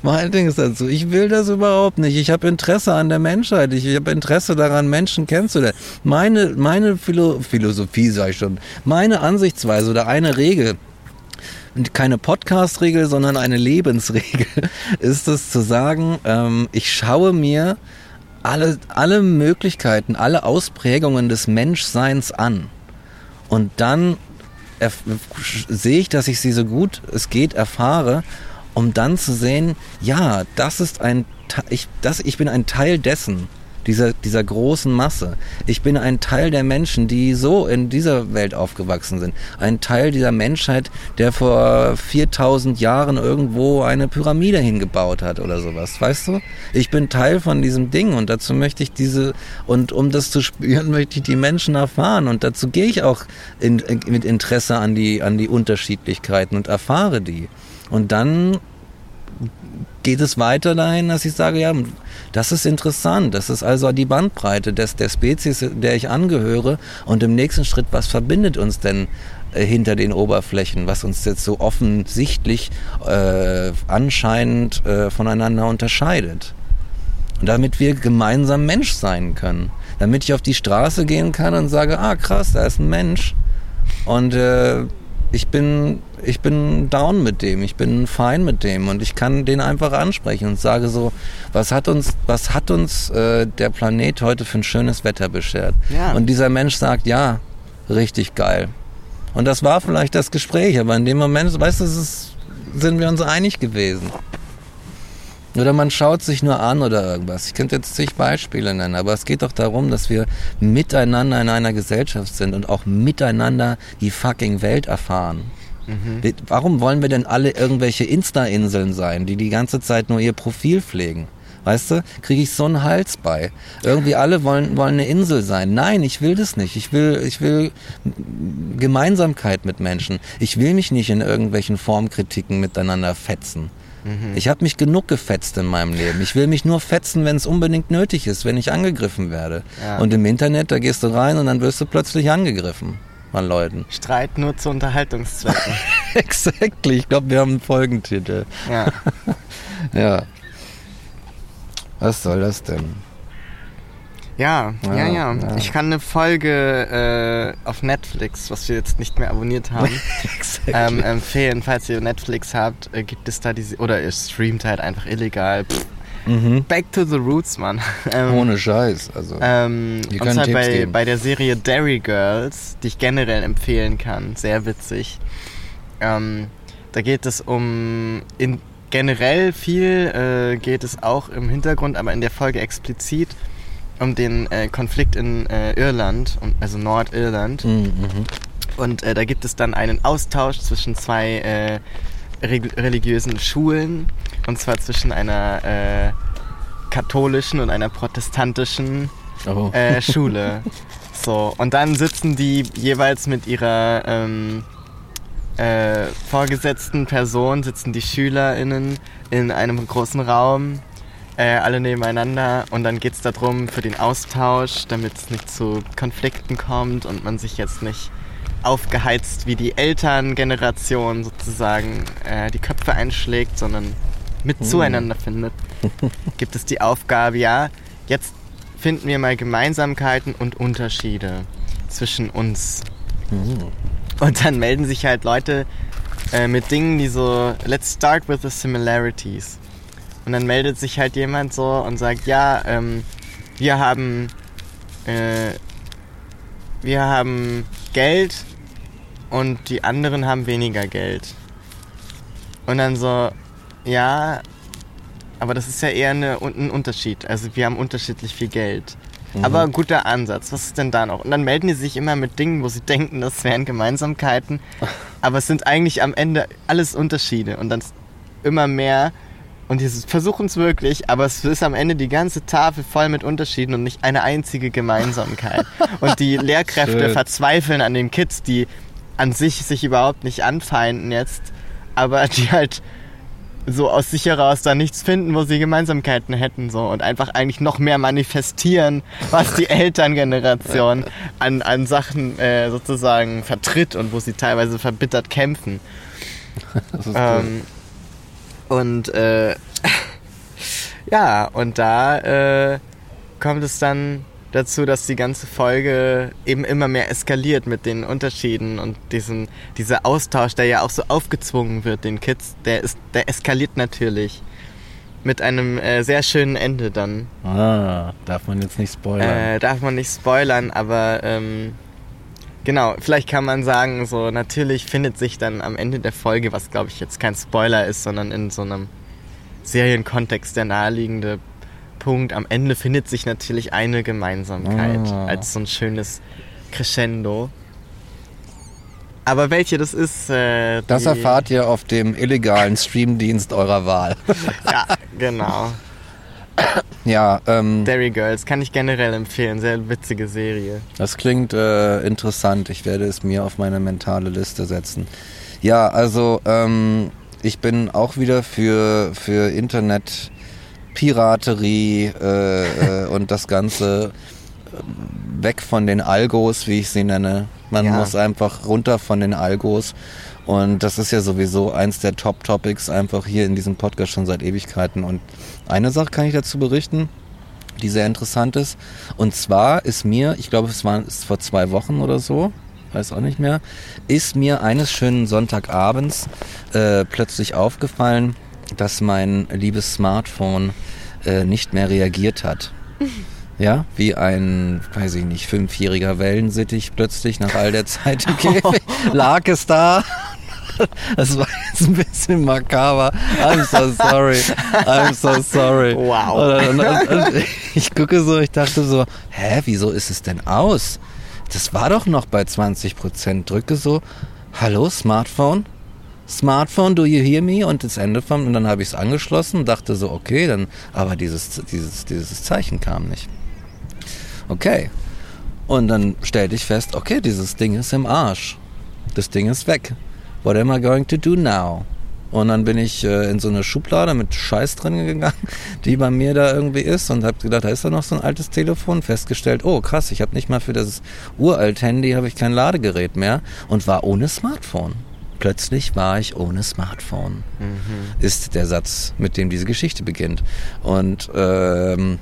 mein Ding ist dazu. Ich will das überhaupt nicht. Ich habe Interesse an der Menschheit. Ich, ich habe Interesse daran, Menschen kennenzulernen. Meine, meine Philo Philosophie, sag ich schon, meine Ansichtsweise oder eine Regel, keine Podcast-Regel, sondern eine Lebensregel, ist es zu sagen, ähm, ich schaue mir alle, alle Möglichkeiten, alle Ausprägungen des Menschseins an. Und dann sehe ich, dass ich sie so gut es geht erfahre, um dann zu sehen, ja, das ist ein, ich, das, ich bin ein Teil dessen dieser, dieser großen Masse. Ich bin ein Teil der Menschen, die so in dieser Welt aufgewachsen sind. Ein Teil dieser Menschheit, der vor 4000 Jahren irgendwo eine Pyramide hingebaut hat oder sowas. Weißt du? Ich bin Teil von diesem Ding und dazu möchte ich diese, und um das zu spüren, möchte ich die Menschen erfahren und dazu gehe ich auch in, in, mit Interesse an die, an die Unterschiedlichkeiten und erfahre die. Und dann geht es weiter dahin, dass ich sage, ja, das ist interessant. Das ist also die Bandbreite des, der Spezies, der ich angehöre. Und im nächsten Schritt, was verbindet uns denn äh, hinter den Oberflächen, was uns jetzt so offensichtlich äh, anscheinend äh, voneinander unterscheidet? Und damit wir gemeinsam Mensch sein können. Damit ich auf die Straße gehen kann und sage, ah krass, da ist ein Mensch. Und äh, ich bin, ich bin down mit dem, ich bin fein mit dem und ich kann den einfach ansprechen und sage so, was hat uns, was hat uns äh, der Planet heute für ein schönes Wetter beschert? Ja. Und dieser Mensch sagt, ja, richtig geil. Und das war vielleicht das Gespräch, aber in dem Moment, weißt du, ist, sind wir uns einig gewesen. Oder man schaut sich nur an oder irgendwas. Ich könnte jetzt zig Beispiele nennen, aber es geht doch darum, dass wir miteinander in einer Gesellschaft sind und auch miteinander die fucking Welt erfahren. Mhm. Warum wollen wir denn alle irgendwelche Insta-Inseln sein, die die ganze Zeit nur ihr Profil pflegen? Weißt du, kriege ich so einen Hals bei. Irgendwie alle wollen, wollen eine Insel sein. Nein, ich will das nicht. Ich will, ich will Gemeinsamkeit mit Menschen. Ich will mich nicht in irgendwelchen Formkritiken miteinander fetzen. Mhm. Ich habe mich genug gefetzt in meinem Leben. Ich will mich nur fetzen, wenn es unbedingt nötig ist, wenn ich angegriffen werde. Ja. Und im Internet, da gehst du rein und dann wirst du plötzlich angegriffen von Leuten. Streit nur zu Unterhaltungszwecken. exactly. Ich glaube, wir haben einen Folgentitel. Ja. ja. Was soll das denn? Ja, ja, ja, ja, Ich kann eine Folge äh, auf Netflix, was wir jetzt nicht mehr abonniert haben, exactly. ähm, empfehlen. Falls ihr Netflix habt, äh, gibt es da diese, oder ihr streamt halt einfach illegal. Mhm. Back to the Roots, Mann. Ähm, Ohne Scheiß. Also, ähm, und zwar bei, bei der Serie Dairy Girls, die ich generell empfehlen kann. Sehr witzig. Ähm, da geht es um in generell viel äh, geht es auch im Hintergrund, aber in der Folge explizit um den äh, Konflikt in äh, Irland, also Nordirland. Mhm. mhm. Und äh, da gibt es dann einen Austausch zwischen zwei äh, religiösen Schulen. Und zwar zwischen einer äh, katholischen und einer protestantischen oh. Äh, Schule. So, und dann sitzen die jeweils mit ihrer ähm, vorgesetzten Person, sitzen die SchülerInnen in einem großen Raum äh, alle nebeneinander und dann geht es darum für den Austausch, damit es nicht zu Konflikten kommt und man sich jetzt nicht aufgeheizt wie die Elterngeneration sozusagen äh, die Köpfe einschlägt, sondern mit mhm. zueinander findet, gibt es die Aufgabe, ja, jetzt finden wir mal Gemeinsamkeiten und Unterschiede zwischen uns. Mhm. Und dann melden sich halt Leute äh, mit Dingen, die so, let's start with the similarities. Und dann meldet sich halt jemand so und sagt, ja, ähm, wir haben, äh, wir haben Geld und die anderen haben weniger Geld. Und dann so, ja, aber das ist ja eher eine, ein Unterschied. Also wir haben unterschiedlich viel Geld. Mhm. Aber ein guter Ansatz. Was ist denn da noch? Und dann melden die sich immer mit Dingen, wo sie denken, das wären Gemeinsamkeiten. aber es sind eigentlich am Ende alles Unterschiede. Und dann immer mehr Und die versuchen es wirklich, aber es ist am Ende die ganze Tafel voll mit Unterschieden und nicht eine einzige Gemeinsamkeit. und die Lehrkräfte Schön. verzweifeln an den Kids, die an sich sich überhaupt nicht anfeinden jetzt, aber die halt so aus sich heraus da nichts finden, wo sie Gemeinsamkeiten hätten so und einfach eigentlich noch mehr manifestieren, was die Elterngeneration an, an Sachen äh, sozusagen vertritt und wo sie teilweise verbittert kämpfen. Das ist cool. Und äh, ja, und da äh, kommt es dann dazu, dass die ganze Folge eben immer mehr eskaliert mit den Unterschieden und diesen, dieser Austausch, der ja auch so aufgezwungen wird den Kids, der ist, der eskaliert natürlich mit einem äh, sehr schönen Ende dann. Ah, darf man jetzt nicht spoilern. Äh, darf man nicht spoilern, aber ähm, genau, vielleicht kann man sagen, so natürlich findet sich dann am Ende der Folge, was glaube ich jetzt kein Spoiler ist, sondern in so einem Serienkontext der naheliegende Punkt, am Ende findet sich natürlich eine Gemeinsamkeit Ah. als so ein schönes Crescendo. Aber welche das ist, äh, das erfahrt ihr auf dem illegalen Streamdienst eurer Wahl. Ja, genau. Ja, ähm, Derry Girls kann ich generell empfehlen, sehr witzige Serie. Das klingt äh, interessant. Ich werde es mir auf meine mentale Liste setzen. Ja, also ähm, ich bin auch wieder für, für Internet Piraterie äh, äh, und das Ganze äh, weg von den Algos, wie ich sie nenne. Man Ja. muss einfach runter von den Algos. Und das ist ja sowieso eins der Top-Topics einfach hier in diesem Podcast schon seit Ewigkeiten. Und eine Sache kann ich dazu berichten die sehr interessant ist. Und zwar ist mir, ich glaube, es war es vor zwei Wochen oder so, weiß auch nicht mehr, ist mir eines schönen Sonntagabends äh, plötzlich aufgefallen, dass mein liebes Smartphone äh, nicht mehr reagiert hat. Ja, wie ein, weiß ich nicht, fünfjähriger Wellensittich plötzlich nach all der Zeit Käfig lag es da. Das war jetzt ein bisschen makaber. I'm so sorry. I'm so sorry. Wow. Und, und, und, ich gucke so, ich dachte so, hä, wieso ist es denn aus? Das war doch noch bei 20 Prozent. Drücke so, hallo Smartphone? Smartphone, do you hear me? Und das Ende vom, und dann habe ich es angeschlossen und dachte so, okay, dann, aber dieses, dieses, dieses Zeichen kam nicht. Okay. Und dann stellte ich fest, okay, dieses Ding ist im Arsch. Das Ding ist weg. What am I going to do now? Und dann bin ich äh, in so eine Schublade mit Scheiß drin gegangen, die bei mir da irgendwie ist und habe gedacht, da ist da noch so ein altes Telefon. Festgestellt, oh krass, ich habe nicht mal für das uralt Handy habe ich kein Ladegerät mehr und war ohne Smartphone. Plötzlich war ich ohne Smartphone. Ist der Satz, mit dem diese Geschichte beginnt. Und ähm,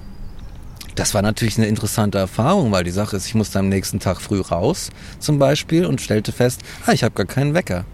das war natürlich eine interessante Erfahrung, weil die Sache ist, ich musste am nächsten Tag früh raus zum Beispiel und stellte fest, ah, ich habe gar keinen Wecker.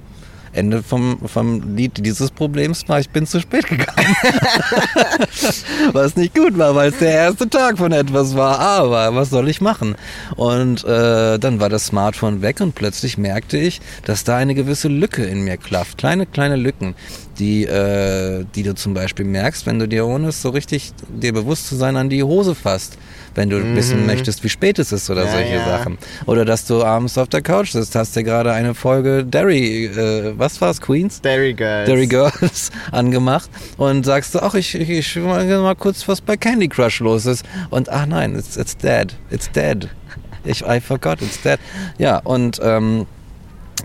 Ende vom, vom Lied dieses Problems war, ich bin zu spät gegangen. was nicht gut war, weil es der erste Tag von etwas war. Aber was soll ich machen? Und äh, dann war das Smartphone weg und plötzlich merkte ich, dass da eine gewisse Lücke in mir klafft. Kleine, kleine Lücken, die, äh, die du zum Beispiel merkst, wenn du dir ohne es so richtig dir bewusst zu sein an die Hose fasst. Wenn du wissen möchtest, wie spät es ist oder Ja, solche ja. Sachen. Oder dass du abends auf der Couch sitzt, hast dir gerade eine Folge Derry, äh, was war's, Queens? Derry Girls. Derry Girls angemacht und sagst du, ach, ich, ich, ich mal kurz, was bei Candy Crush los ist. Und ach nein, it's, it's dead. It's dead. Ich, I forgot, it's dead. Ja, und ähm,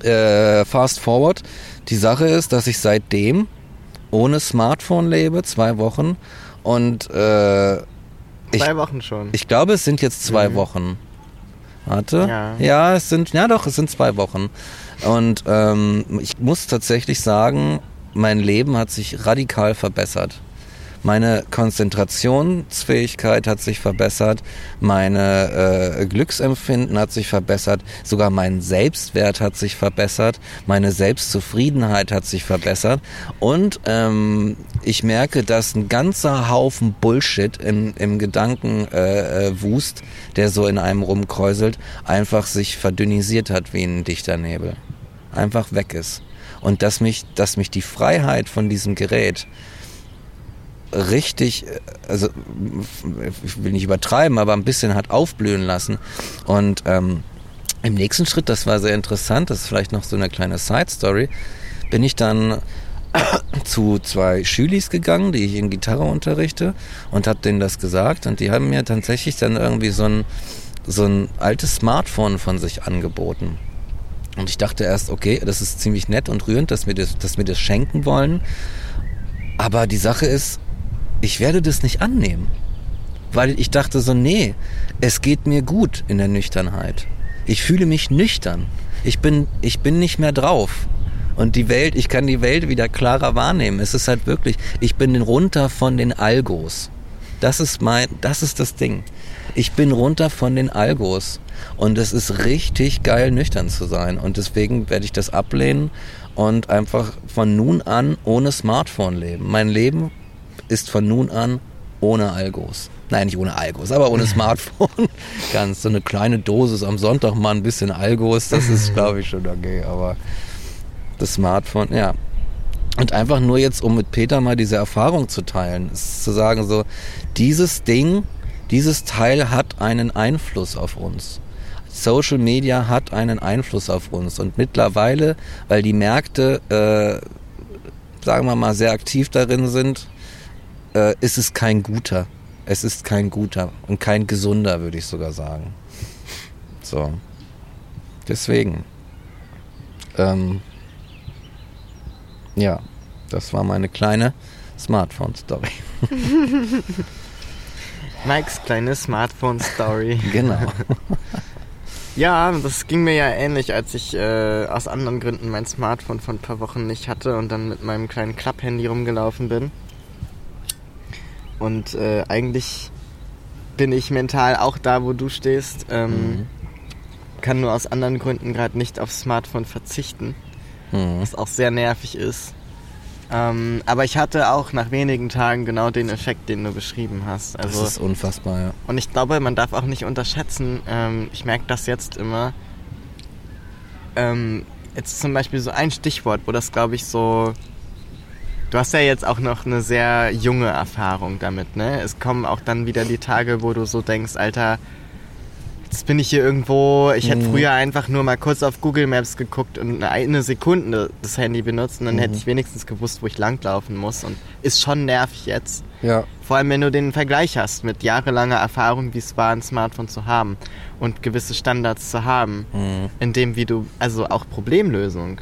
äh, fast forward. Die Sache ist, dass ich seitdem ohne Smartphone lebe, zwei Wochen. Und äh, ich, Zwei Wochen schon. ich glaube, es sind jetzt zwei Wochen. Warte. Ja. ja, es sind, ja doch, es sind zwei Wochen. Und ähm, ich muss tatsächlich sagen, mein Leben hat sich radikal verbessert. Meine Konzentrationsfähigkeit hat sich verbessert, meine äh, Glücksempfinden hat sich verbessert, sogar mein Selbstwert hat sich verbessert, meine Selbstzufriedenheit hat sich verbessert und ähm, ich merke, dass ein ganzer Haufen Bullshit im, im Gedankenwust, äh, äh, Wust, der so in einem rumkräuselt, einfach sich verdünnisiert hat wie ein dichter Nebel. Einfach weg ist. Und dass mich, dass mich die Freiheit von diesem Gerät richtig, also ich will nicht übertreiben, aber ein bisschen hat aufblühen lassen. Und ähm, im nächsten Schritt, das war sehr interessant, das ist vielleicht noch so eine kleine Side-Story, bin ich dann zu zwei Schülis gegangen, die ich in Gitarre unterrichte und habe denen das gesagt und die haben mir tatsächlich dann irgendwie so ein, so ein altes Smartphone von sich angeboten. Und ich dachte erst, okay, das ist ziemlich nett und rührend, dass wir das, dass wir das schenken wollen. Aber die Sache ist, ich werde das nicht annehmen. Weil ich dachte so, nee, es geht mir gut in der Nüchternheit. Ich fühle mich nüchtern. Ich bin, ich bin nicht mehr drauf. Und die Welt, ich kann die Welt wieder klarer wahrnehmen. Es ist halt wirklich, ich bin runter von den Algos. Das ist mein, das ist das Ding. Ich bin runter von den Algos. Und es ist richtig geil, nüchtern zu sein. Und deswegen werde ich das ablehnen und einfach von nun an ohne Smartphone leben. Mein Leben ist von nun an ohne Algos. Nein, nicht ohne Algos, aber ohne Smartphone. Ganz so eine kleine Dosis am Sonntag mal ein bisschen Algos, das ist, glaube ich, schon okay. Aber das Smartphone, ja. Und einfach nur jetzt, um mit Peter mal diese Erfahrung zu teilen, ist zu sagen so, dieses Ding, dieses Teil hat einen Einfluss auf uns. Social Media hat einen Einfluss auf uns und mittlerweile, weil die Märkte, äh, sagen wir mal, sehr aktiv darin sind, äh, ist es kein guter. Es ist kein guter und kein gesunder, würde ich sogar sagen. So. Deswegen. Ähm, ja, das war meine kleine Smartphone-Story. Mikes kleine Smartphone-Story. genau. Ja, das ging mir ja ähnlich, als ich äh, aus anderen Gründen mein Smartphone von ein paar Wochen nicht hatte und dann mit meinem kleinen Klapphandy rumgelaufen bin. Und äh, eigentlich bin ich mental auch da, wo du stehst. Ähm, mhm. Kann nur aus anderen Gründen gerade nicht aufs Smartphone verzichten. Mhm. Was auch sehr nervig ist. Ähm, aber ich hatte auch nach wenigen Tagen genau den Effekt, den du beschrieben hast. Also, das ist unfassbar, ja. Und ich glaube, man darf auch nicht unterschätzen, ähm, ich merke das jetzt immer, ähm, jetzt zum Beispiel so ein Stichwort, wo das, glaube ich, so... Du hast ja jetzt auch noch eine sehr junge Erfahrung damit, ne? Es kommen auch dann wieder die Tage, wo du so denkst, Alter, jetzt bin ich hier irgendwo. Ich hätte mhm. früher einfach nur mal kurz auf Google Maps geguckt und eine Sekunde das Handy benutzt und dann mhm. hätte ich wenigstens gewusst, wo ich langlaufen muss. Und ist schon nervig jetzt. Ja. Vor allem, wenn du den Vergleich hast mit jahrelanger Erfahrung, wie es war, ein Smartphone zu haben und gewisse Standards zu haben, mhm. in dem, wie du, also auch Problemlösung.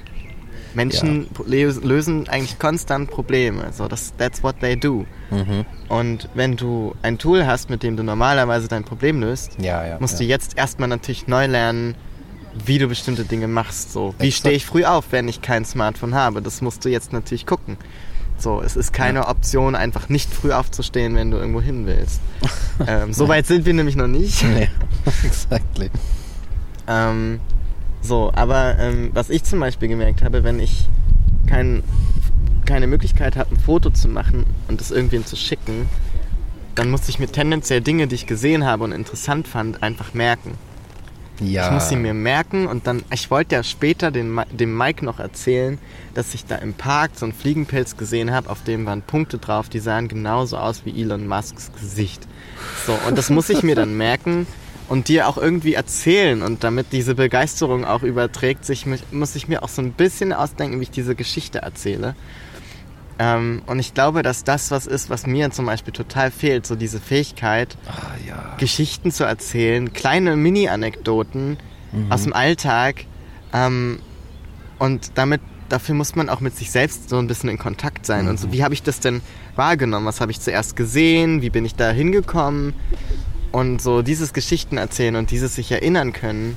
Menschen ja. lösen eigentlich konstant Probleme. So, das, that's what they do. Mhm. Und wenn du ein Tool hast, mit dem du normalerweise dein Problem löst, ja, ja, musst du jetzt erstmal natürlich neu lernen, wie du bestimmte Dinge machst. So, wie stehe ich früh auf, wenn ich kein Smartphone habe? Das musst du jetzt natürlich gucken. So, es ist keine Option, einfach nicht früh aufzustehen, wenn du irgendwo hin willst. ähm, so weit sind wir nämlich noch nicht. Nee, exactly. ähm, so, aber ähm, was ich zum Beispiel gemerkt habe, wenn ich kein, keine Möglichkeit habe, ein Foto zu machen und es irgendwem zu schicken, dann musste ich mir tendenziell Dinge, die ich gesehen habe und interessant fand, einfach merken. Ja. Ich muss sie mir merken und dann, ich wollte ja später den, dem Mike noch erzählen, dass ich da im Park so einen Fliegenpilz gesehen habe, auf dem waren Punkte drauf, die sahen genauso aus wie Elon Musks Gesicht. So, und das muss ich mir dann merken und dir auch irgendwie erzählen. Und damit diese Begeisterung auch überträgt, sich, muss ich mir auch so ein bisschen ausdenken, wie ich diese Geschichte erzähle. Ähm, und ich glaube, dass das was ist, was mir zum Beispiel total fehlt, so diese Fähigkeit, ah, ja. Geschichten zu erzählen, kleine Mini-Anekdoten mhm. aus dem Alltag. Ähm, und damit, dafür muss man auch mit sich selbst so ein bisschen in Kontakt sein. Mhm. Und so, wie habe ich das denn wahrgenommen? Was habe ich zuerst gesehen? Wie bin ich da hingekommen? Und so dieses Geschichten erzählen und dieses sich erinnern können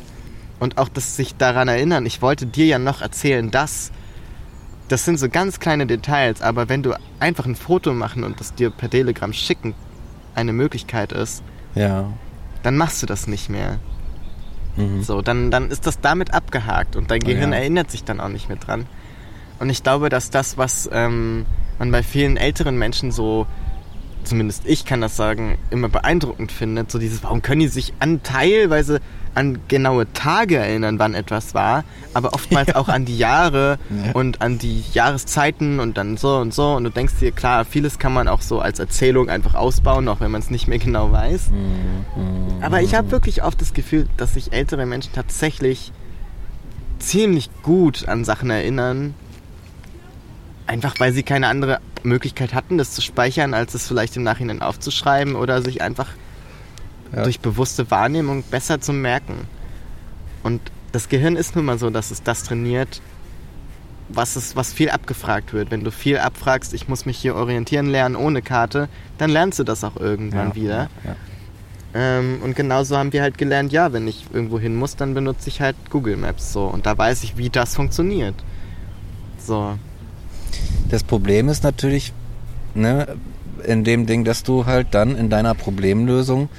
und auch das sich daran erinnern, ich wollte dir ja noch erzählen, dass das sind so ganz kleine Details, aber wenn du einfach ein Foto machen und das dir per Telegram schicken eine Möglichkeit ist, ja. dann machst du das nicht mehr. Mhm. So, dann, dann ist das damit abgehakt und dein Gehirn ja. erinnert sich dann auch nicht mehr dran. Und ich glaube, dass das, was ähm, man bei vielen älteren Menschen so zumindest ich kann das sagen, immer beeindruckend findet. So dieses, warum können die sich an teilweise an genaue Tage erinnern, wann etwas war, aber oftmals ja. auch an die Jahre ja. und an die Jahreszeiten und dann so und so. Und du denkst dir, klar, vieles kann man auch so als Erzählung einfach ausbauen, auch wenn man es nicht mehr genau weiß. Mhm. Aber ich habe wirklich oft das Gefühl, dass sich ältere Menschen tatsächlich ziemlich gut an Sachen erinnern, Einfach weil sie keine andere Möglichkeit hatten, das zu speichern, als es vielleicht im Nachhinein aufzuschreiben oder sich einfach Ja. durch bewusste Wahrnehmung besser zu merken. Und das Gehirn ist nun mal so, dass es das trainiert, was, es, was viel abgefragt wird. Wenn du viel abfragst, ich muss mich hier orientieren lernen ohne Karte, dann lernst du das auch irgendwann Ja, wieder. Ja. Ähm, und genauso haben wir halt gelernt, ja, wenn ich irgendwo hin muss, dann benutze ich halt Google Maps so. Und da weiß ich, wie das funktioniert. So. Das Problem ist natürlich, ne, in dem Ding, dass du halt dann in deiner Problemlösung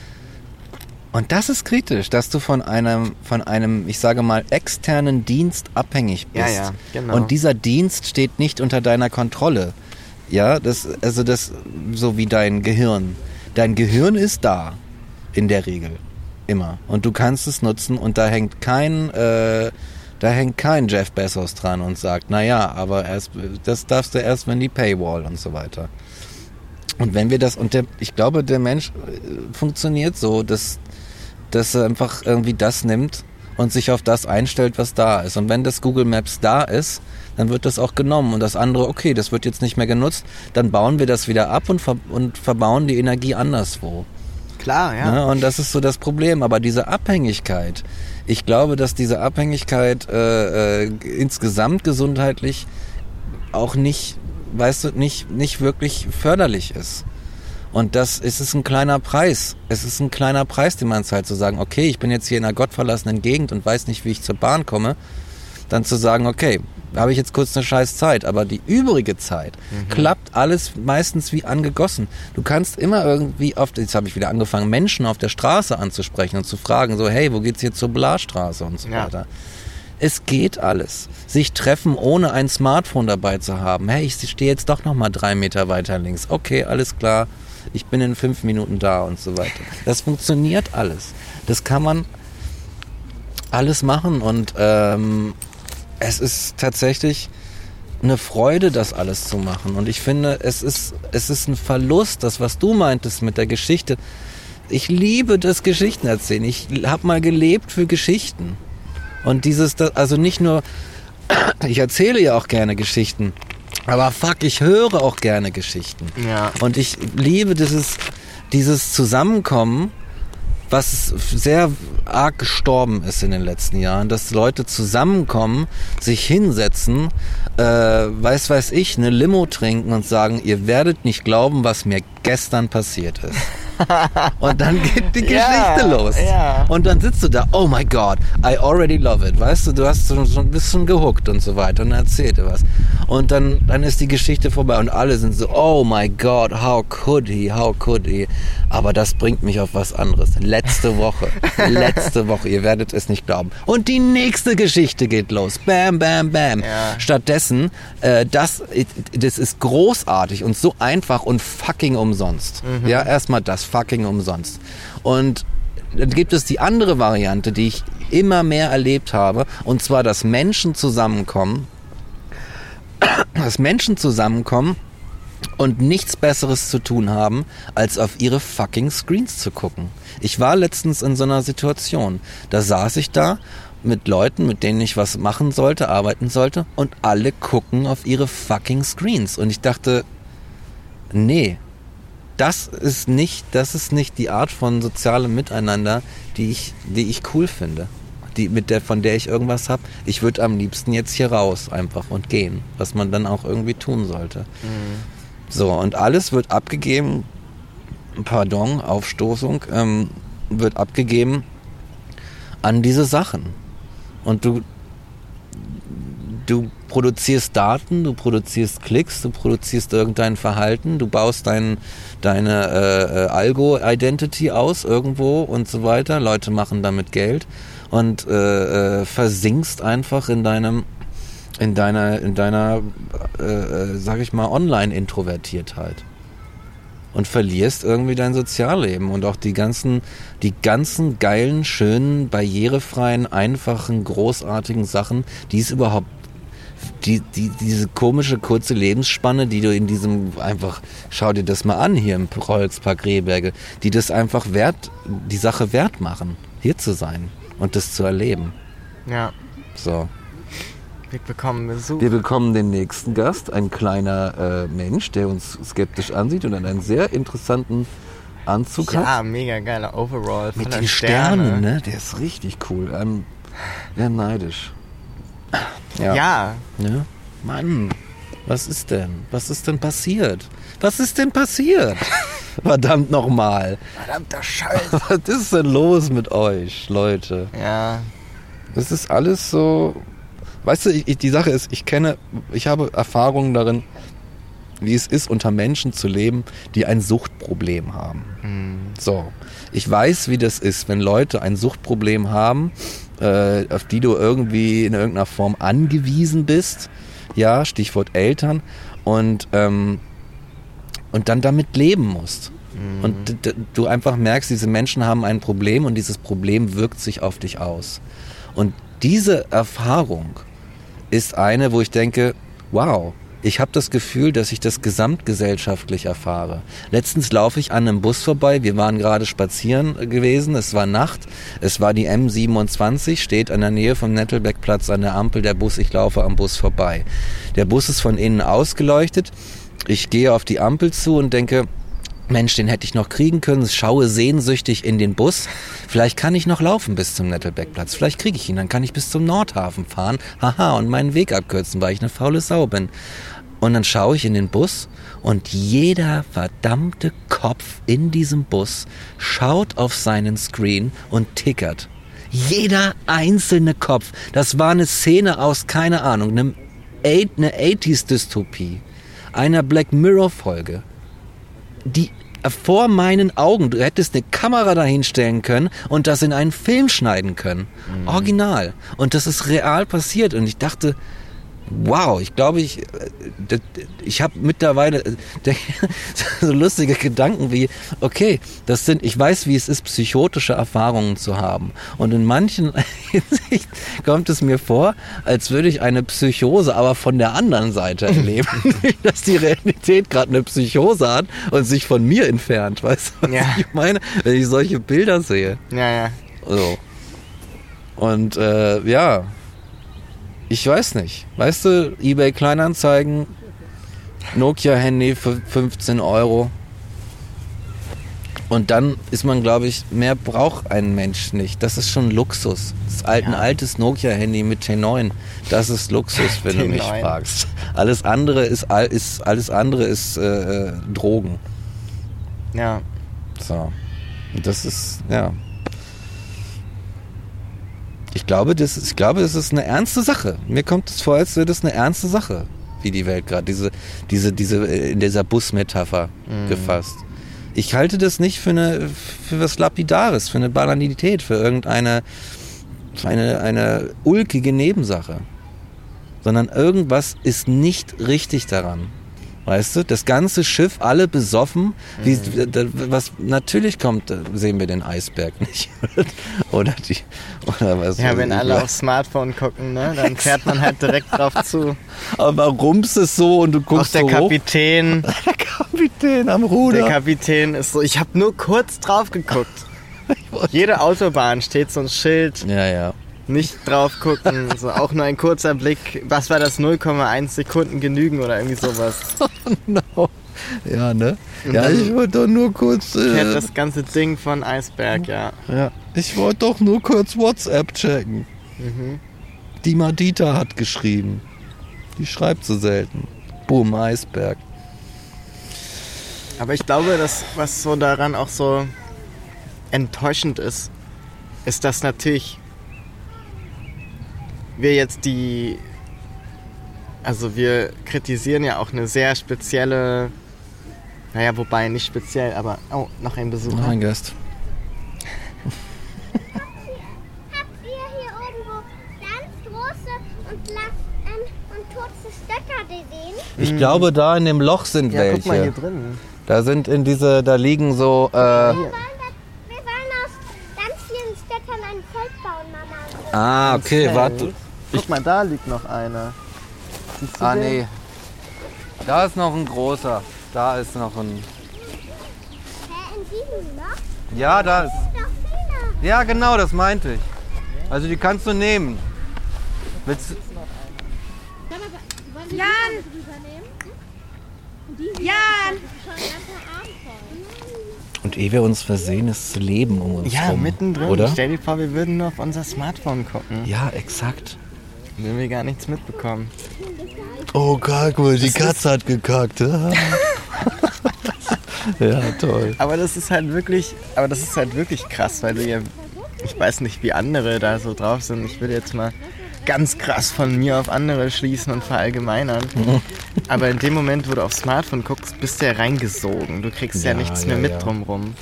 und das ist kritisch, dass du von einem, von einem, ich sage mal, externen Dienst abhängig bist. Ja, ja, genau. Und dieser Dienst steht nicht unter deiner Kontrolle. Ja, das, also das, so wie dein Gehirn. Dein Gehirn ist da, in der Regel. Immer. Und du kannst es nutzen und da hängt kein, äh, da hängt kein Jeff Bezos dran und sagt, naja, aber erst, das darfst du erst, wenn die Paywall und so weiter. Und wenn wir das, und der, ich glaube, der Mensch äh, funktioniert so, dass, dass er einfach irgendwie das nimmt und sich auf das einstellt, was da ist. Und wenn das Google Maps da ist, dann wird das auch genommen. Und das andere, okay, das wird jetzt nicht mehr genutzt, dann bauen wir das wieder ab und, ver und verbauen die Energie anderswo. Klar, ja. Ne? Und das ist so das Problem. Aber diese Abhängigkeit, ich glaube, dass diese Abhängigkeit äh, äh, insgesamt gesundheitlich auch nicht, weißt du, nicht, nicht wirklich förderlich ist. Und das ist ein kleiner Preis. Es ist ein kleiner Preis, den man zahlt, zu sagen, okay, ich bin jetzt hier in einer gottverlassenen Gegend und weiß nicht, wie ich zur Bahn komme. Dann zu sagen, okay, habe ich jetzt kurz eine scheiß Zeit, aber die übrige Zeit klappt alles meistens wie angegossen. Du kannst immer irgendwie auf, jetzt habe ich wieder angefangen, Menschen auf der Straße anzusprechen und zu fragen, so, hey, wo geht's hier zur Blarstraße und so Ja. weiter. Es geht alles. Sich treffen, ohne ein Smartphone dabei zu haben. Hey, ich stehe jetzt doch noch mal drei Meter weiter links. Okay, alles klar. Ich bin in fünf Minuten da und so weiter. Das funktioniert alles. Das kann man alles machen und ähm, es ist tatsächlich eine Freude, das alles zu machen. Und ich finde, es ist, es ist ein Verlust, das, was du meintest mit der Geschichte. Ich liebe das Geschichten erzählen. Ich habe mal gelebt für Geschichten. Und dieses, also nicht nur, ich erzähle ja auch gerne Geschichten, aber fuck, ich höre auch gerne Geschichten. Ja. Und ich liebe dieses, dieses Zusammenkommen, was sehr arg gestorben ist in den letzten Jahren, dass Leute zusammenkommen, sich hinsetzen, äh, weiß weiß ich, eine Limo trinken und sagen, ihr werdet nicht glauben, was mir gestern passiert ist. Und dann geht die Geschichte los. ja. Und dann sitzt du da, oh my God, I already love it. Weißt du, du hast schon, schon bist schon gehuckt und so weiter und dann erzählt er was. Und dann, dann ist die Geschichte vorbei und alle sind so, oh my God, how could he, how could he. Aber das bringt mich auf was anderes. Letzte Woche, letzte Woche, ihr werdet es nicht glauben. Und die nächste Geschichte geht los. Bam, bam, bam. Ja. Stattdessen, äh, das, das ist großartig und so einfach und fucking umsonst. Ja, erstmal das fucking umsonst. Und dann gibt es die andere Variante, die ich immer mehr erlebt habe, und zwar, dass Menschen zusammenkommen, dass Menschen zusammenkommen und nichts Besseres zu tun haben, als auf ihre fucking Screens zu gucken. Ich war letztens in so einer Situation. Da saß ich da mit Leuten, mit denen ich was machen sollte, arbeiten sollte, und alle gucken auf ihre fucking Screens. Und ich dachte, nee, das ist nicht, das ist nicht die Art von sozialem Miteinander, die ich, die ich cool finde. Die, mit der, von der ich irgendwas habe. Ich würde am liebsten jetzt hier raus einfach und gehen, was man dann auch irgendwie tun sollte. So, und alles wird abgegeben, pardon, Aufstoßung, ähm, wird abgegeben an diese Sachen. Und du, du produzierst Daten, du produzierst Klicks, du produzierst irgendein Verhalten, du baust dein, deine äh, äh, Algo-Identity aus irgendwo und so weiter. Leute machen damit Geld und äh, äh, versinkst einfach in deinem in deiner in deiner äh, äh, sag ich mal Online-Introvertiertheit und verlierst irgendwie dein Sozialleben und auch die ganzen, die ganzen geilen, schönen, barrierefreien, einfachen, großartigen Sachen, die es überhaupt, die, die, diese komische kurze Lebensspanne, die du in diesem einfach, schau dir das mal an hier im Kreuzpark Rehberge, die das einfach wert, die Sache wert machen, hier zu sein und das zu erleben. Ja. So. Wir bekommen Besuch. Wir bekommen den nächsten Gast, ein kleiner äh, Mensch, der uns skeptisch ansieht und einen sehr interessanten Anzug ja, hat. mega geiler Overall. Mit den Sternen, ne? Der ist richtig cool. Ähm, sehr neidisch. Ja. ja. Ja? Mann, was ist denn? Was ist denn passiert? Was ist denn passiert? Verdammt nochmal. Verdammter Scheiß. Was ist denn los mit euch, Leute? Ja. Das ist alles so. Weißt du, ich, die Sache ist, ich kenne, ich habe Erfahrungen darin, wie es ist, unter Menschen zu leben, die ein Suchtproblem haben. Mhm. So. Ich weiß, wie das ist, wenn Leute ein Suchtproblem haben, äh, auf die du irgendwie in irgendeiner Form angewiesen bist. Ja, Stichwort Eltern. Und, ähm, und dann damit leben musst. Mhm. Und du einfach merkst, diese Menschen haben ein Problem und dieses Problem wirkt sich auf dich aus. Und diese Erfahrung ist eine, wo ich denke, wow, ich habe das Gefühl, dass ich das gesamtgesellschaftlich erfahre. Letztens laufe ich an einem Bus vorbei, wir waren gerade spazieren gewesen, es war Nacht, es war die M27, steht in der Nähe vom Nettelbeckplatz an der Ampel der Bus, ich laufe am Bus vorbei. Der Bus ist von innen ausgeleuchtet, ich gehe auf die Ampel zu und denke, Mensch, den hätte ich noch kriegen können, schaue sehnsüchtig in den Bus. Vielleicht kann ich noch laufen bis zum Nettelbeckplatz. Vielleicht kriege ich ihn, dann kann ich bis zum Nordhafen fahren. Haha, und meinen Weg abkürzen, weil ich eine faule Sau bin. Und dann schaue ich in den Bus und jeder verdammte Kopf in diesem Bus schaut auf seinen Screen und tickert. Jeder einzelne Kopf. Das war eine Szene aus, keine Ahnung, einem eine 80s-Dystopie. Einer Black Mirror-Folge die vor meinen Augen, du hättest eine Kamera dahinstellen können und das in einen Film schneiden können. Original. Und das ist real passiert. Und ich dachte, wow, ich glaube, ich, äh, ich habe mittlerweile äh, so lustige Gedanken wie, okay, das sind, ich weiß, wie es ist, psychotische Erfahrungen zu haben. Und in manchen Hinsicht kommt es mir vor, als würde ich eine Psychose, aber von der anderen Seite erleben. Dass die Realität gerade eine Psychose hat und sich von mir entfernt. Weißt du, was Ja. ich meine? Wenn ich solche Bilder sehe. Ja, ja. So. Und äh, ja, ich weiß nicht. Weißt du, eBay Kleinanzeigen, Nokia-Handy für 15 Euro. Und dann ist man, glaube ich, mehr braucht ein Mensch nicht. Das ist schon Luxus. Das alt, ein Ja. altes Nokia-Handy mit T9, das ist Luxus, wenn du mich T9. fragst. Alles andere ist, ist alles andere ist äh, äh, Drogen. Ja. So. Und das ist, ja. Ich glaube, das, ist- ich glaube, das ist eine ernste Sache. Mir kommt es vor, als wäre das eine ernste Sache, wie die Welt gerade, diese, diese, diese, äh, in dieser Busmetapher gefasst. Ich halte das nicht für eine, für was Lapidares, für eine Banalität, für irgendeine, für eine, eine ulkige Nebensache. Sondern irgendwas ist nicht richtig daran. Weißt du, das ganze Schiff, alle besoffen, wie, Mhm. was natürlich kommt, da sehen wir den Eisberg nicht. oder die, oder was. Ja, wenn alle aufs Smartphone gucken, ne, dann fährt man halt direkt drauf zu. Aber rumst es so und du Auch guckst der so hoch. Kapitän, Der Kapitän am der Ruder. Kapitän ist so, ich habe nur kurz drauf geguckt. Jede Autobahn steht so ein Schild, ja, ja. Nicht drauf gucken, so auch nur ein kurzer Blick. Was war das 0,1 Sekunden genügen oder irgendwie sowas. Genau. Ja, ne? Ja, dann ich wollte doch nur kurz. Äh, das ganze Ding von Eisberg, ja. ja, ich wollte doch nur kurz WhatsApp checken. Mhm. Die Madita hat geschrieben. Die schreibt so selten. Boom, Eisberg. Aber ich glaube, dass was so daran auch so enttäuschend ist, ist, dass natürlich wir jetzt die, also wir kritisieren ja auch eine sehr spezielle, naja, wobei nicht speziell, aber, oh, noch ein Besuch. Noch ein Gast. Habt ihr hier irgendwo ganz große und, ähm, und kurze Stöcker gesehen? Ich glaube, da in dem Loch sind Ja, guck mal hier welche. drin. Da sind in diese, da liegen so. Äh, Wir wollen, das, wir wollen aus ganz vielen Stöckern ein Feld bauen, Mama. ah, okay, warte. Guck mal, da liegt noch einer. Siehst du Ah, den? nee. Da ist noch ein großer. Da ist noch ein. Hä, in diesem Loch? Ja, da ist. Ja, genau, das meinte ich. Also die kannst du nehmen. Willst, Jan! Jan! Und ehe wir uns versehen, ist Leben um uns Ja, rum. mittendrin. Oder? Stell dir vor, wir würden nur auf unser Smartphone gucken. Ja, exakt. Würden wir gar nichts mitbekommen. Oh, guck mal, die Katze hat gekackt. ja, toll. Aber das ist halt wirklich, aber das ist halt wirklich krass, weil du ja, ich weiß nicht, wie andere da so drauf sind. Ich würde jetzt mal ganz krass von mir auf andere schließen und verallgemeinern. Aber in dem Moment, wo du aufs Smartphone guckst, bist du ja reingesogen. Du kriegst ja, Ja, nichts ja, mehr mit drumrum.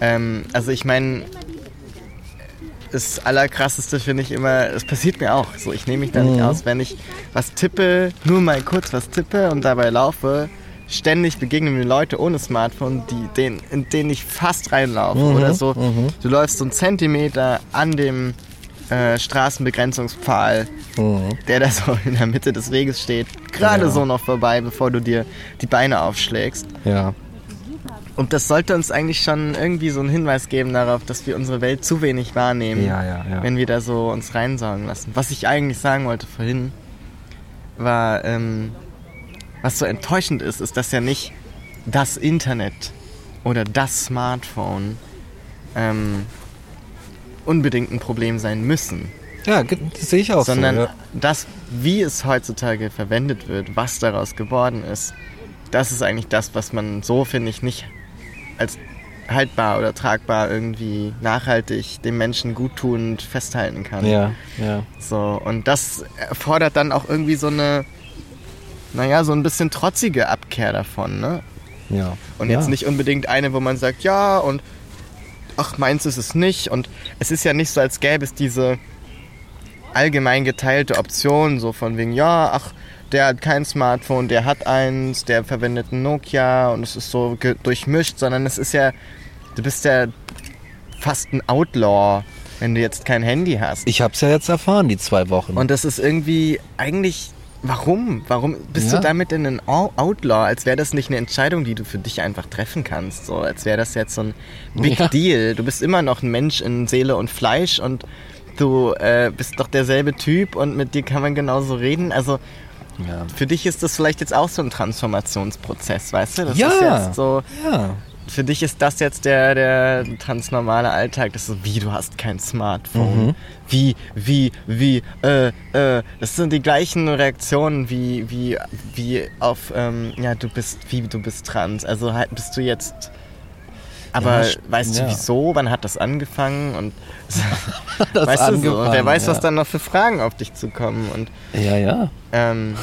Ähm, also ich meine, das Allerkrasseste finde ich immer, es passiert mir auch. So, ich nehme mich da nicht Mhm. aus, wenn ich was tippe, nur mal kurz was tippe und dabei laufe. Ständig begegnen mir Leute ohne Smartphone, die, den, in denen ich fast reinlaufe. Mhm, Oder so, du läufst so einen Zentimeter an dem äh, Straßenbegrenzungspfahl, Mhm. der da so in der Mitte des Weges steht, gerade Ja. so noch vorbei, bevor du dir die Beine aufschlägst. Ja. Und das sollte uns eigentlich schon irgendwie so einen Hinweis geben darauf, dass wir unsere Welt zu wenig wahrnehmen, Ja, ja, ja. wenn wir da so uns reinsaugen lassen. Was ich eigentlich sagen wollte vorhin, war, ähm, was so enttäuschend ist, ist, dass ja nicht das Internet oder das Smartphone ähm, unbedingt ein Problem sein müssen, Ja, das sehe ich auch sondern so. Ja. das, wie es heutzutage verwendet wird, was daraus geworden ist, das ist eigentlich das, was man so, finde ich, nicht als haltbar oder tragbar irgendwie nachhaltig dem Menschen guttunend festhalten kann. ja, ja. So, und das erfordert dann auch irgendwie so eine, naja, so ein bisschen trotzige Abkehr davon, ne? ja. Und ja. jetzt nicht unbedingt eine, wo man sagt, ja, und ach, meins ist es nicht. Und es ist ja nicht so, als gäbe es diese allgemein geteilte Option, so von wegen, ja, ach, der hat kein Smartphone, der hat eins, der verwendet ein Nokia und es ist so durchmischt, sondern es ist ja, du bist ja fast ein Outlaw, wenn du jetzt kein Handy hast. Ich habe es ja jetzt erfahren, die zwei Wochen. Und das ist irgendwie eigentlich. Warum? Warum bist Ja. du damit in ein Outlaw? Als wäre das nicht eine Entscheidung, die du für dich einfach treffen kannst. So, als wäre das jetzt so ein Big Ja. Deal. Du bist immer noch ein Mensch in Seele und Fleisch und du äh, bist doch derselbe Typ und mit dir kann man genauso reden. Also ja. für dich ist das vielleicht jetzt auch so ein Transformationsprozess, weißt du? Das Ja. ist jetzt so. ja. Für dich ist das jetzt der, der transnormale Alltag. Das ist so, wie, du hast kein Smartphone. Mhm. Wie, wie, wie, äh, äh. Das sind die gleichen Reaktionen wie, wie, wie auf, ähm, ja, du bist, wie, du bist trans. Also halt, bist du jetzt... Aber Ja, weißt ja. du wieso? Wann hat das angefangen? Und Das weißt du so, angefangen, wer weiß, ja. was dann noch für Fragen auf dich zukommen. Und Ja, ja. ähm,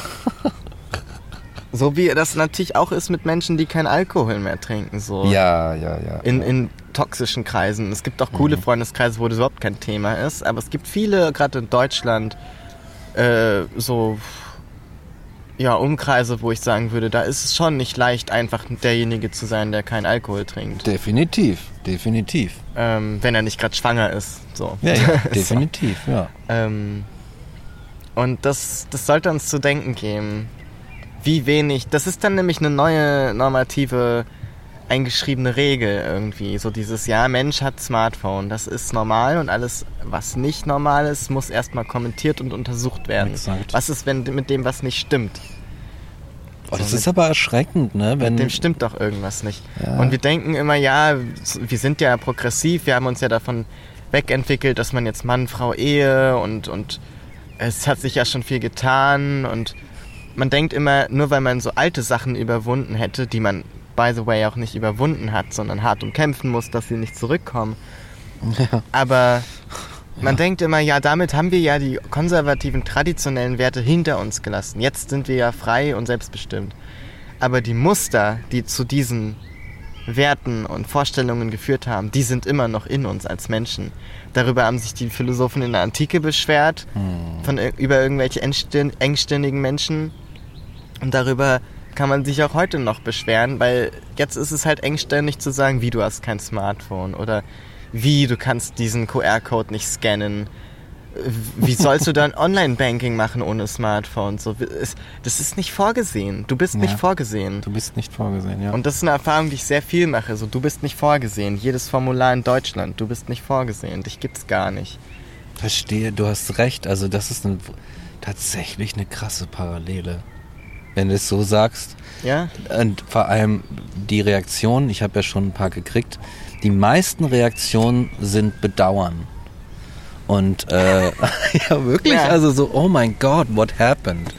so wie das natürlich auch ist mit Menschen, die kein Alkohol mehr trinken. So Ja, ja, ja. in, in toxischen Kreisen. Es gibt auch Mhm. coole Freundeskreise, wo das überhaupt kein Thema ist, aber es gibt viele, gerade in Deutschland, äh, so ja, Umkreise, wo ich sagen würde, da ist es schon nicht leicht, einfach derjenige zu sein, der keinen Alkohol trinkt. Definitiv, definitiv. Ähm, wenn er nicht gerade schwanger ist. So. Ja, ja, So. definitiv, ja. Ähm, und das, das sollte uns zu denken geben. Wie wenig. Das ist dann nämlich eine neue normative eingeschriebene Regel irgendwie. So dieses, ja, Mensch hat Smartphone. Das ist normal und alles, was nicht normal ist, muss erstmal kommentiert und untersucht werden. Exakt. Was ist, wenn mit dem was nicht stimmt? Oh, das So ist aber erschreckend, ne? Wenn, Mit dem stimmt doch irgendwas nicht. Ja. Und wir denken immer, ja, wir sind ja progressiv, wir haben uns ja davon wegentwickelt, dass man jetzt Mann, Frau, Ehe und, und es hat sich ja schon viel getan und man denkt immer, nur weil man so alte Sachen überwunden hätte, die man, by the way, auch nicht überwunden hat, sondern hart umkämpfen muss, dass sie nicht zurückkommen. Aber man denkt immer, ja, damit haben wir ja die konservativen, traditionellen Werte hinter uns gelassen. Jetzt sind wir ja frei und selbstbestimmt. Aber die Muster, die zu diesen Werten und Vorstellungen geführt haben, die sind immer noch in uns als Menschen. Darüber haben sich die Philosophen in der Antike beschwert, von, ir- über irgendwelche engstirn- engstirnigen Menschen. Und darüber kann man sich auch heute noch beschweren, weil jetzt ist es halt engstirnig zu sagen, wie du hast kein Smartphone oder wie du kannst diesen QR-Code nicht scannen. Wie sollst du dann Online-Banking machen ohne Smartphone? So, das ist nicht vorgesehen. Du bist nicht Ja. vorgesehen. Du bist nicht vorgesehen, ja. Und das ist eine Erfahrung, die ich sehr viel mache. So, du bist nicht vorgesehen. Jedes Formular in Deutschland, du bist nicht vorgesehen. Dich gibt's gar nicht. Verstehe, du hast recht. Also das ist ein, tatsächlich eine krasse Parallele. Wenn du es so sagst. Ja? Und vor allem die Reaktionen, ich habe ja schon ein paar gekriegt, die meisten Reaktionen sind Bedauern. Und äh, ja, wirklich, Ja. also so, oh mein Gott, what happened?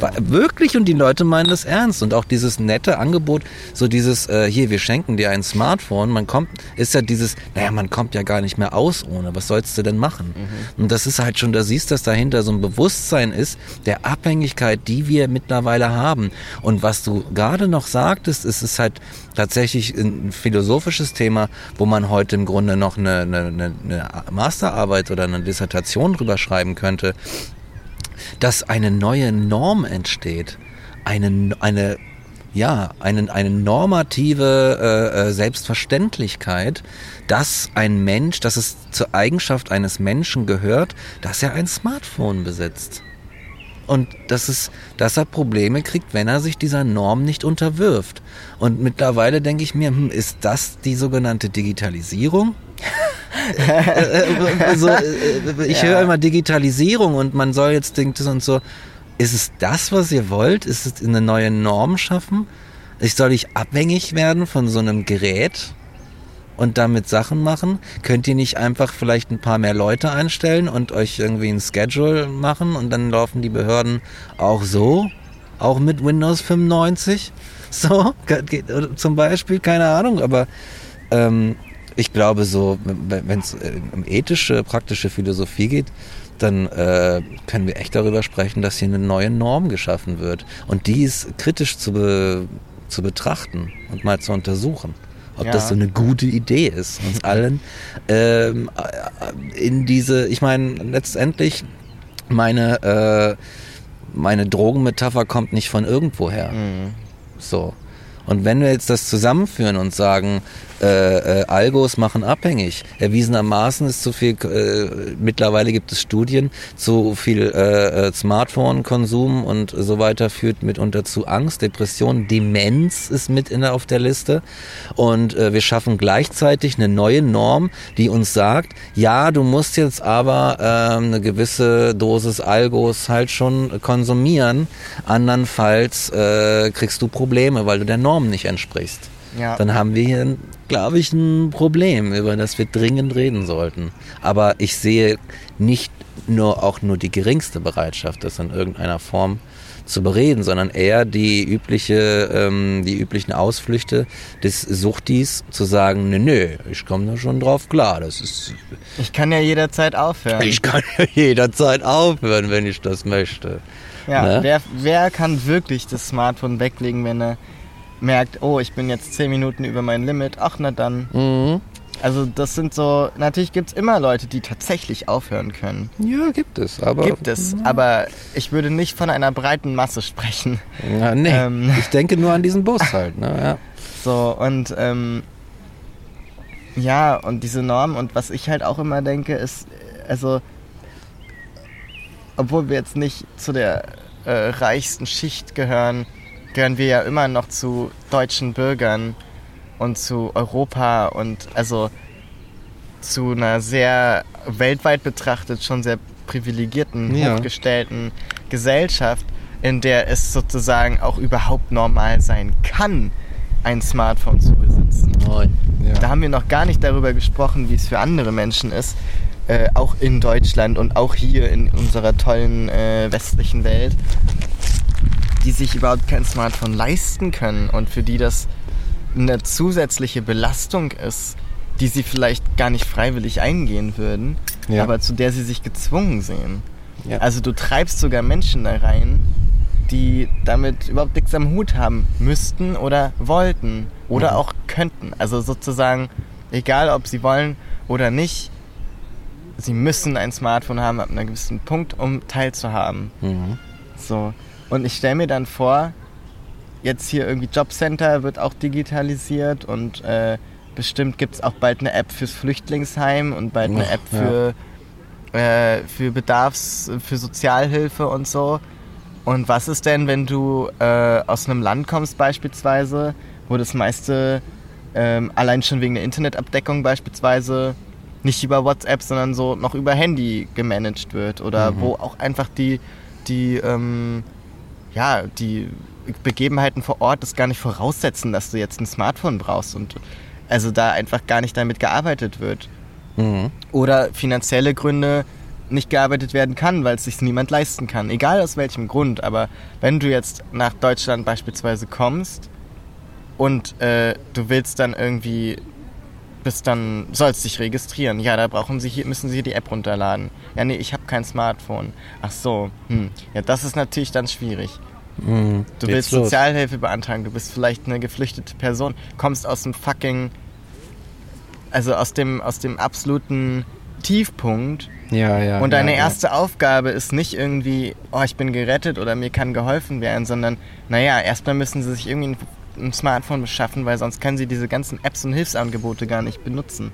War, wirklich und die Leute meinen das ernst. Und auch dieses nette Angebot, so dieses äh, hier wir schenken dir ein Smartphone, man kommt ist ja dieses, naja man kommt ja gar nicht mehr aus ohne, was sollst du denn machen? Und das ist halt schon, da siehst du, dass dahinter so ein Bewusstsein ist der Abhängigkeit, die wir mittlerweile haben. Und was du gerade noch sagtest, ist es halt tatsächlich ein philosophisches Thema, wo man heute im Grunde noch eine, eine eine Masterarbeit oder eine Dissertation drüber schreiben könnte dass eine neue Norm entsteht. Eine, eine, ja, eine, eine normative äh, äh, Selbstverständlichkeit, dass ein Mensch, dass es zur Eigenschaft eines Menschen gehört, dass er ein Smartphone besitzt. Und dass, es, dass er Probleme kriegt, wenn er sich dieser Norm nicht unterwirft. Und mittlerweile denke ich mir, hm, ist das die sogenannte Digitalisierung? Also, ich Ja. höre immer Digitalisierung und man soll jetzt denkt und so. Ist es das, was ihr wollt? Ist es eine neue Norm schaffen? Ich soll ich abhängig werden von so einem Gerät und damit Sachen machen? Könnt ihr nicht einfach vielleicht ein paar mehr Leute einstellen und euch irgendwie ein Schedule machen und dann laufen die Behörden auch so? Auch mit Windows 95? So, zum Beispiel, keine Ahnung, aber ähm, ich glaube so, wenn es um ethische, praktische Philosophie geht, dann äh, können wir echt darüber sprechen, dass hier eine neue Norm geschaffen wird. Und die ist kritisch zu, be, zu betrachten und mal zu untersuchen. Ob Ja. das so eine gute Idee ist, uns allen ähm, in diese, ich meine, letztendlich meine, äh, meine Drogenmetapher kommt nicht von irgendwoher. Mhm. So. Und wenn wir jetzt das zusammenführen und sagen, äh, äh, Algos machen abhängig, erwiesenermaßen ist zu viel, äh, mittlerweile gibt es Studien, zu viel äh, äh, Smartphone-Konsum und so weiter führt mitunter zu Angst, Depression, Demenz ist mit in der, auf der Liste. Und äh, wir schaffen gleichzeitig eine neue Norm, die uns sagt, ja, du musst jetzt aber ähm, eine gewisse Dosis Algos halt schon konsumieren, andernfalls äh, kriegst du Probleme, weil du der Norm nicht entsprichst. Ja. Dann haben wir hier, glaube ich, ein Problem, über das wir dringend reden sollten. Aber ich sehe nicht nur auch nur die geringste Bereitschaft, das in irgendeiner Form zu bereden, sondern eher die übliche, ähm, die üblichen Ausflüchte des Suchtis zu sagen, nö, nö, ich komme da schon drauf klar. Das ist, Ich kann ja jederzeit aufhören. ich kann ja jederzeit aufhören, wenn ich das möchte. ja, ne? wer, wer kann wirklich das Smartphone weglegen, wenn er merkt, oh, ich bin jetzt 10 Minuten über mein Limit. Ach, na dann. Mhm. Also das sind so, natürlich gibt es immer Leute, die tatsächlich aufhören können. Ja, gibt es, aber. Gibt es, aber ich würde nicht von einer breiten Masse sprechen. Ja, nee, Ähm. ich denke nur an diesen Bus halt. Ne? Ja. So, und ähm, ja, und diese Norm und was ich halt auch immer denke, ist, also, obwohl wir jetzt nicht zu der äh, reichsten Schicht gehören, gehören wir ja immer noch zu deutschen Bürgern und zu Europa und also zu einer sehr weltweit betrachtet schon sehr privilegierten, Ja. hochgestellten Gesellschaft, in der es sozusagen auch überhaupt normal sein kann, ein Smartphone zu besitzen. Ja. Da haben wir noch gar nicht darüber gesprochen, wie es für andere Menschen ist, äh, auch in Deutschland und auch hier in unserer tollen äh, westlichen Welt, die sich überhaupt kein Smartphone leisten können und für die das eine zusätzliche Belastung ist, die sie vielleicht gar nicht freiwillig eingehen würden, Ja. aber zu der sie sich gezwungen sehen. Ja. Also du treibst sogar Menschen da rein, die damit überhaupt nichts am Hut haben müssten oder wollten oder Mhm. auch könnten. Also sozusagen, egal ob sie wollen oder nicht, sie müssen ein Smartphone haben ab einem gewissen Punkt, um teilzuhaben. Mhm. So. Und ich stelle mir dann vor, jetzt hier irgendwie Jobcenter wird auch digitalisiert und äh, bestimmt gibt es auch bald eine App fürs Flüchtlingsheim und bald eine App für, äh, für Bedarfs-, für Sozialhilfe und so. Und was ist denn, wenn du äh, aus einem Land kommst beispielsweise, wo das meiste ähm, allein schon wegen der Internetabdeckung beispielsweise nicht über WhatsApp, sondern so noch über Handy gemanagt wird oder Mhm. wo auch einfach die, die, ähm, ja, die Begebenheiten vor Ort das gar nicht voraussetzen, dass du jetzt ein Smartphone brauchst und also da einfach gar nicht damit gearbeitet wird. Mhm. Oder finanzielle Gründe nicht gearbeitet werden kann, weil es sich niemand leisten kann. Egal aus welchem Grund. Aber wenn du jetzt nach Deutschland beispielsweise kommst und äh, du willst dann irgendwie bist dann sollst dich registrieren. Ja, da brauchen sie hier, müssen sie die App runterladen. Ja, nee, ich habe kein Smartphone. Ach so, hm. ja, das ist natürlich dann schwierig. Mhm. Du Geht's willst los. Sozialhilfe beantragen, du bist vielleicht eine geflüchtete Person, kommst aus dem fucking, also aus dem, aus dem absoluten Tiefpunkt Ja, ja. und deine ja, erste Aufgabe ist nicht irgendwie, oh, ich bin gerettet oder mir kann geholfen werden, sondern, naja, erstmal müssen sie sich irgendwie ein, Smartphone beschaffen, weil sonst können sie diese ganzen Apps und Hilfsangebote gar nicht benutzen.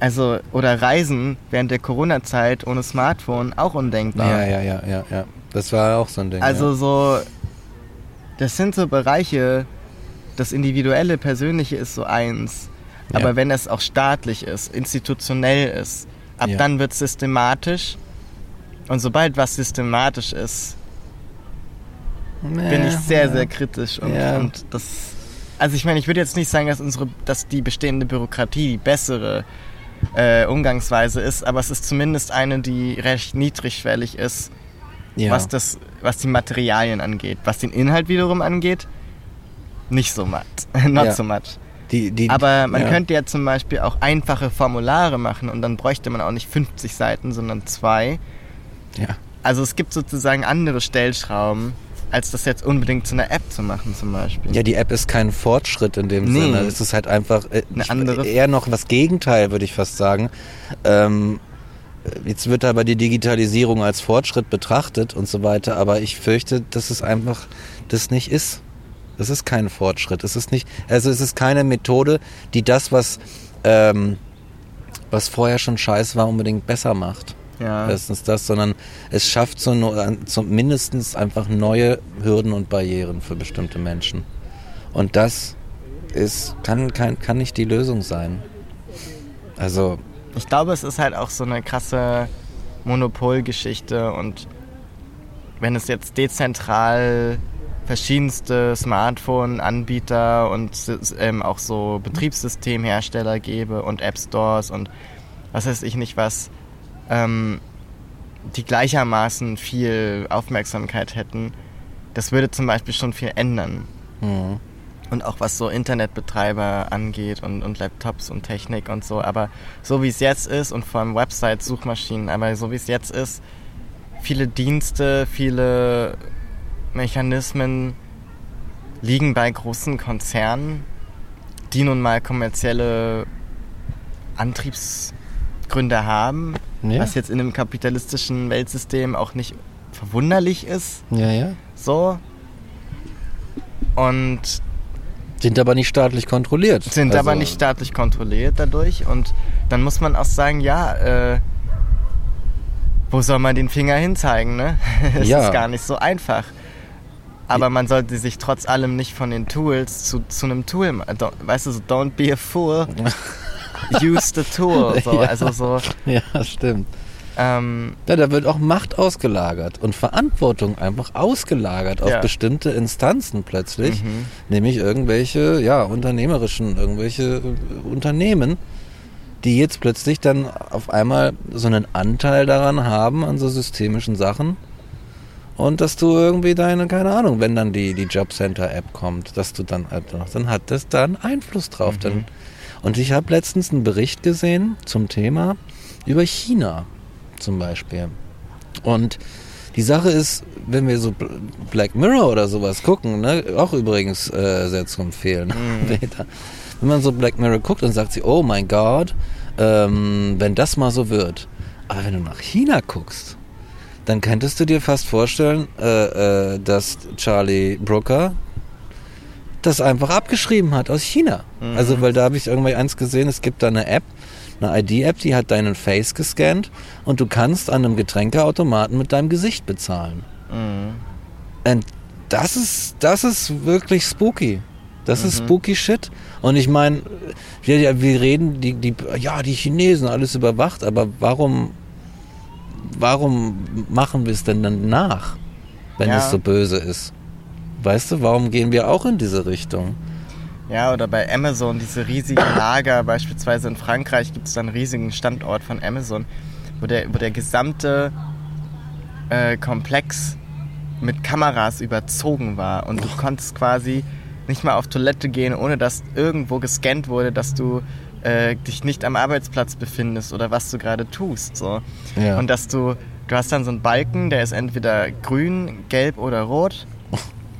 Also, oder Reisen während der Corona-Zeit ohne Smartphone auch Ja, undenkbar. ja, ja, ja, ja, ja. Das war auch so ein Ding. Also ja. so, das sind so Bereiche, das Individuelle, Persönliche ist so eins. Ja. Aber wenn es auch staatlich ist, institutionell ist, ab Ja. dann wird es systematisch. Und sobald was systematisch ist, bin ich sehr, sehr kritisch. Und, Ja. und das. Also ich meine, ich würde jetzt nicht sagen, dass unsere, dass die bestehende Bürokratie die bessere äh, Umgangsweise ist, aber es ist zumindest eine, die recht niedrigschwellig ist ja. was, das, was die Materialien angeht. Was den Inhalt wiederum angeht, nicht so much. Not so much. die, die, Aber man könnte ja zum Beispiel auch einfache Formulare machen und dann bräuchte man auch nicht 50 Seiten, sondern zwei. Ja. Also es gibt sozusagen andere Stellschrauben, als das jetzt unbedingt zu einer App zu machen zum Beispiel. Ja, die App ist kein Fortschritt in dem Nee. Sinne. Es ist halt einfach äh, Eine andere- eher noch was Gegenteil, würde ich fast sagen. Ähm, jetzt wird aber die Digitalisierung als Fortschritt betrachtet und so weiter, aber ich fürchte, dass es einfach das nicht ist. Es ist kein Fortschritt. Es ist nicht, also es ist keine Methode, die das, was, ähm, was vorher schon scheiß war, unbedingt besser macht. Ja. Erstens das, sondern es schafft so, mindestens einfach neue Hürden und Barrieren für bestimmte Menschen. Und das ist, kann, kann, kann nicht die Lösung sein. Also, Ich glaube, es ist halt auch so eine krasse Monopolgeschichte und wenn es jetzt dezentral verschiedenste Smartphone-Anbieter und ähm, auch so Betriebssystemhersteller gäbe und App Stores und was weiß ich nicht was, ähm, die gleichermaßen viel Aufmerksamkeit hätten, das würde zum Beispiel schon viel ändern. hm, Und auch was so Internetbetreiber angeht und, und Laptops und Technik und so. Aber so wie es jetzt ist und vor allem Websites, Suchmaschinen, aber so wie es jetzt ist, viele Dienste, viele Mechanismen liegen bei großen Konzernen, die nun mal kommerzielle Antriebsgründe haben, Ja. was jetzt in einem kapitalistischen Weltsystem auch nicht verwunderlich ist. ja, ja. So. Und Sind aber nicht staatlich kontrolliert. sind Also, aber nicht staatlich kontrolliert dadurch. Und dann muss man auch sagen, ja, äh, wo soll man den Finger hinzeigen, ne? Es Ja. ist gar nicht so einfach. Aber man sollte sich trotz allem nicht von den Tools zu, zu einem Tool, weißt du, so don't be a fool, use the tool. So, Ja. Also so, Ja, stimmt. ähm, Ja, da wird auch Macht ausgelagert und Verantwortung einfach ausgelagert auf Ja. bestimmte Instanzen plötzlich, Mhm. nämlich irgendwelche, ja, unternehmerischen, irgendwelche äh, Unternehmen, die jetzt plötzlich dann auf einmal so einen Anteil daran haben, an so systemischen Sachen. Und dass du irgendwie deine, keine Ahnung, wenn dann die, die Jobcenter-App kommt, dass du dann, halt noch- dann hat das da einen Einfluss drauf. Dann, und ich habe letztens einen Bericht gesehen zum Thema über China zum Beispiel. Und die Sache ist, wenn wir so Bl- Black Mirror oder sowas gucken, ne, auch übrigens äh, sehr zu empfehlen. Peter. wenn man so Black Mirror guckt und sagt sie, oh mein Gott, ähm, wenn das mal so wird. Aber wenn du nach China guckst, dann könntest du dir fast vorstellen, äh, äh, dass Charlie Brooker das einfach abgeschrieben hat aus China. Mhm. Also, weil da habe ich irgendwie eins gesehen, es gibt da eine App, eine ID-App, die hat deinen Face gescannt und du kannst an einem Getränkeautomaten mit deinem Gesicht bezahlen. mhm. Und das ist, das ist wirklich spooky. Das ist Mhm. spooky Shit. Und ich meine, wir, wir reden, die, die, ja, die Chinesen, alles überwacht, aber warum, warum machen wir es denn dann nach, wenn Ja. es so böse ist? Weißt du, warum gehen wir auch in diese Richtung? Ja, oder bei Amazon, diese riesigen Lager, beispielsweise in Frankreich gibt es dann einen riesigen Standort von Amazon, wo der, wo der gesamte äh, Komplex mit Kameras überzogen war und du konntest quasi nicht mal auf Toilette gehen, ohne dass irgendwo gescannt wurde, dass du äh, dich nicht am Arbeitsplatz befindest oder was du gerade tust. So. Ja. Und dass du, du hast dann so einen Balken, der ist entweder grün, gelb oder rot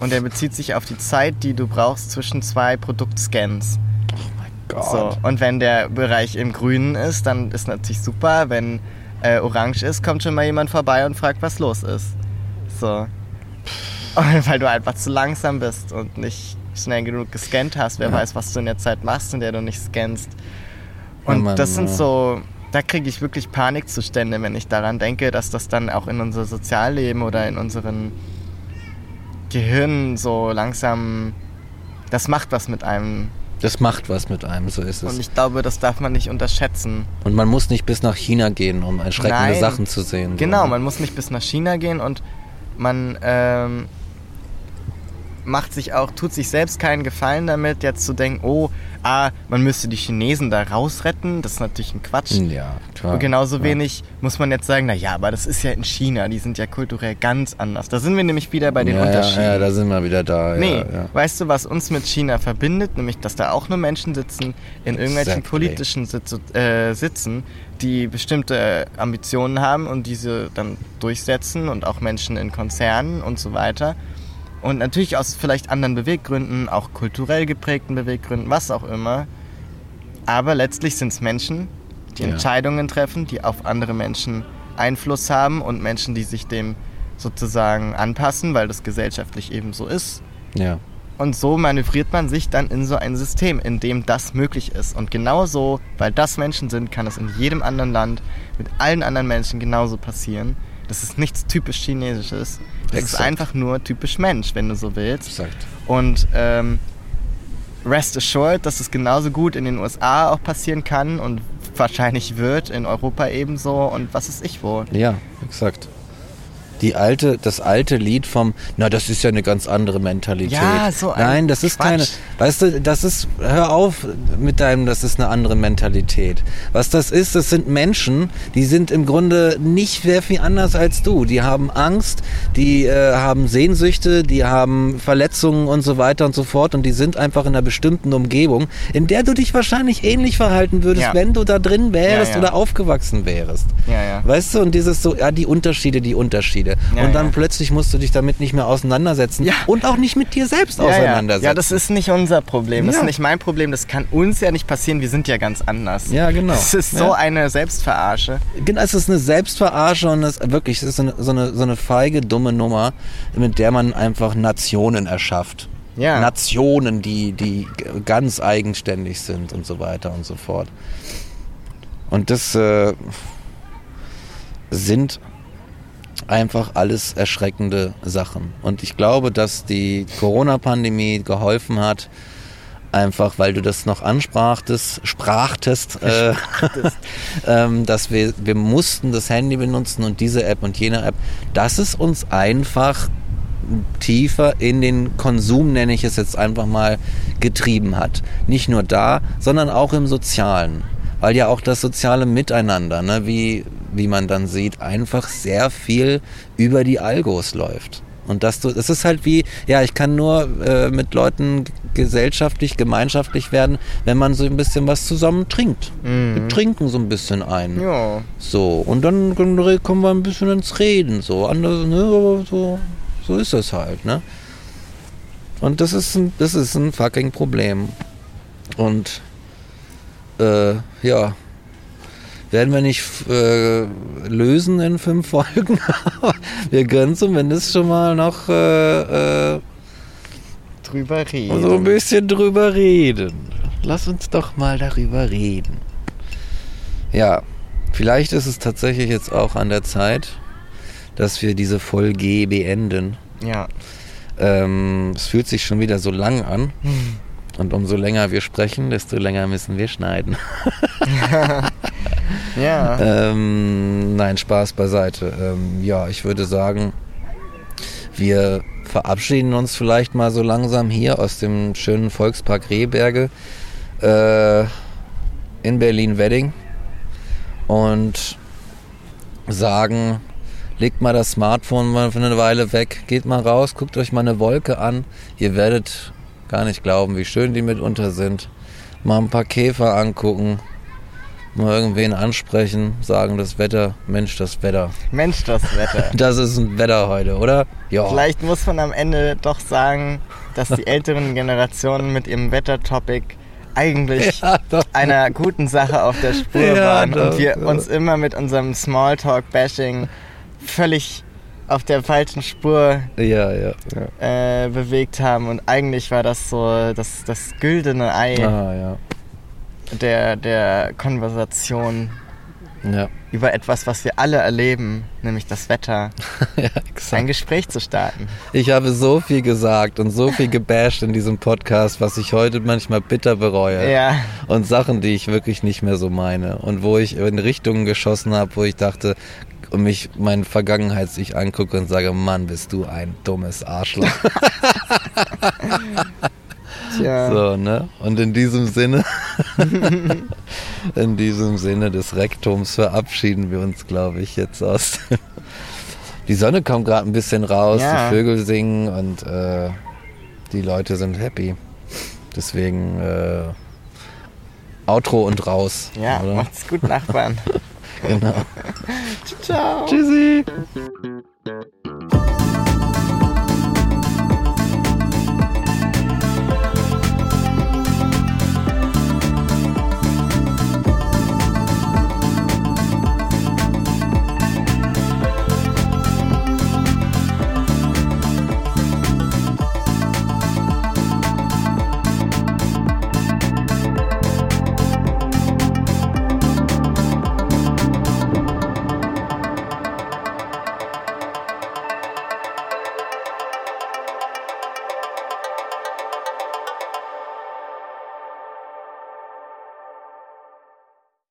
und der bezieht sich auf die Zeit, die du brauchst zwischen zwei Produktscans. Gott. So, und wenn der Bereich im Grünen ist, dann ist natürlich super. Wenn äh, orange ist, kommt schon mal jemand vorbei und fragt, was los ist. So. Und weil du einfach zu langsam bist und nicht schnell genug gescannt hast. Wer Ja. weiß, was du in der Zeit machst, in der du nicht scannst. Und Oh das sind so, da kriege ich wirklich Panikzustände, wenn ich daran denke, dass das dann auch in unser Sozialleben oder in unseren Gehirn so langsam, das macht was mit einem. Das macht was mit einem, so ist es. Und ich glaube, das darf man nicht unterschätzen. Und man muss nicht bis nach China gehen, um erschreckende Nein. Sachen zu sehen. Genau, So. man muss nicht bis nach China gehen und man ähm, macht sich auch, tut sich selbst keinen Gefallen damit, jetzt zu denken, oh, ah, man müsste die Chinesen da rausretten. Das ist natürlich ein Quatsch. Ja, klar. Und genauso ja. wenig muss man jetzt sagen, na ja, aber das ist ja in China, die sind ja kulturell ganz anders. Da sind wir nämlich wieder bei den ja, Unterschieden. Ja, ja, da sind wir wieder da. Nee, ja, weißt du, was uns mit China verbindet? Nämlich, dass da auch nur Menschen sitzen, in irgendwelchen Exactly. politischen Sitz äh, Sitzen, die bestimmte Ambitionen haben und diese dann durchsetzen und auch Menschen in Konzernen und so weiter. Und natürlich aus vielleicht anderen Beweggründen, auch kulturell geprägten Beweggründen, was auch immer. Aber letztlich sind es Menschen, die Ja. Entscheidungen treffen, die auf andere Menschen Einfluss haben und Menschen, die sich dem sozusagen anpassen, weil das gesellschaftlich eben so ist. ja. Und so manövriert man sich dann in so ein System, in dem das möglich ist. Und genau so, weil das Menschen sind, kann es in jedem anderen Land mit allen anderen Menschen genauso passieren. Das ist nichts typisch Chinesisches. Das ist Exakt. einfach nur typisch Mensch, wenn du so willst. Exakt. Und ähm, rest assured, dass es genauso gut in den USA auch passieren kann und wahrscheinlich wird, in Europa ebenso und was ist ich wo. Ja, exakt. Die alte, das alte Lied vom, na, das ist ja eine ganz andere Mentalität. Ja, so ein Nein, das ist Quatsch. keine, weißt du, das ist, hör auf mit deinem, das ist eine andere Mentalität. Was das ist, das sind Menschen, die sind im Grunde nicht sehr viel anders als du. Die haben Angst, die äh, haben Sehnsüchte, die haben Verletzungen und so weiter und so fort und die sind einfach in einer bestimmten Umgebung, in der du dich wahrscheinlich ähnlich verhalten würdest, Ja. wenn du da drin wärst Ja, ja. oder aufgewachsen wärst. Ja, ja. Weißt du, und dieses so, ja, die Unterschiede, die Unterschiede. Ja, und dann ja. plötzlich musst du dich damit nicht mehr auseinandersetzen Ja. und auch nicht mit dir selbst auseinandersetzen. ja, das ist nicht unser Problem. Das ist nicht mein Problem. Das kann uns ja nicht passieren. Wir sind ja ganz anders. Ja, genau. Das ist so eine Selbstverarsche. Genau, es ist eine Selbstverarsche und es wirklich, es ist so eine, so, eine, so eine feige, dumme Nummer, mit der man einfach Nationen erschafft. Ja. Nationen, die, die ganz eigenständig sind und so weiter und so fort. Und das äh, sind einfach alles erschreckende Sachen. Und ich glaube, dass die Corona-Pandemie geholfen hat, einfach weil du das noch ansprachtest, sprachtest, äh, ähm, dass wir, wir mussten das Handy benutzen und diese App und jene App, dass es uns einfach tiefer in den Konsum, nenne ich es jetzt einfach mal, getrieben hat. Nicht nur da, sondern auch im Sozialen. Weil ja auch das soziale Miteinander, ne, wie, wie man dann sieht, einfach sehr viel über die Algos läuft. Und dass du, es ist halt wie, ja, ich kann nur äh, mit Leuten gesellschaftlich, gemeinschaftlich werden, wenn man so ein bisschen was zusammen trinkt. Wir trinken so ein bisschen ein. Ja. So, und dann kommen wir ein bisschen ins Reden, so, anders, ne, so, so ist das halt, ne? Und das ist ein, das ist ein fucking Problem. Und, äh, ja, werden wir nicht äh, lösen in fünf Folgen, aber wir können zumindest schon mal noch äh, äh, Drüber reden. so ein bisschen drüber reden. Lass uns doch mal darüber reden. Ja, vielleicht ist es tatsächlich jetzt auch an der Zeit, dass wir diese Folge beenden. Ja. Ähm, es fühlt sich schon wieder so lang an. Und umso länger wir sprechen, desto länger müssen wir schneiden. Ja. Ähm, nein, Spaß beiseite. Ähm, ja, ich würde sagen, wir verabschieden uns vielleicht mal so langsam hier aus dem schönen Volkspark Rehberge äh, in Berlin-Wedding und sagen, legt mal das Smartphone mal für eine Weile weg, geht mal raus, guckt euch mal eine Wolke an. Ihr werdet gar nicht glauben, wie schön die mitunter sind. Mal ein paar Käfer angucken, mal irgendwen ansprechen, sagen das Wetter, Mensch, das Wetter. Mensch, das Wetter. Das ist ein Wetter heute, oder? Ja. Vielleicht muss man am Ende doch sagen, dass die älteren Generationen mit ihrem Wettertopic eigentlich Ja, doch. einer guten Sache auf der Spur Ja, waren doch, und wir doch. uns immer mit unserem Smalltalk-Bashing völlig auf der falschen Spur Ja, ja. ja. äh, bewegt haben und eigentlich war das so das, das güldene Ei Ah, ja. der, der Konversation über etwas, was wir alle erleben, nämlich das Wetter, ein. Gespräch zu starten. Ich habe so viel gesagt und so viel gebasht in diesem Podcast, was ich heute manchmal bitter bereue. Und Sachen, die ich wirklich nicht mehr so meine. Und wo ich in Richtungen geschossen habe, wo ich dachte, und mich mein Vergangenheits-Ich angucke und sage, Mann, bist du ein dummes Arschloch. tja. So, ne? Und in diesem Sinne, in diesem Sinne des Rektums verabschieden wir uns, glaube ich, jetzt aus. Die Sonne kommt gerade ein bisschen raus, Ja. die Vögel singen und äh, die Leute sind happy. Deswegen äh, Outro und raus. Ja, oder? macht's gut, Nachbarn. Genau. Ciao. Tschüssi.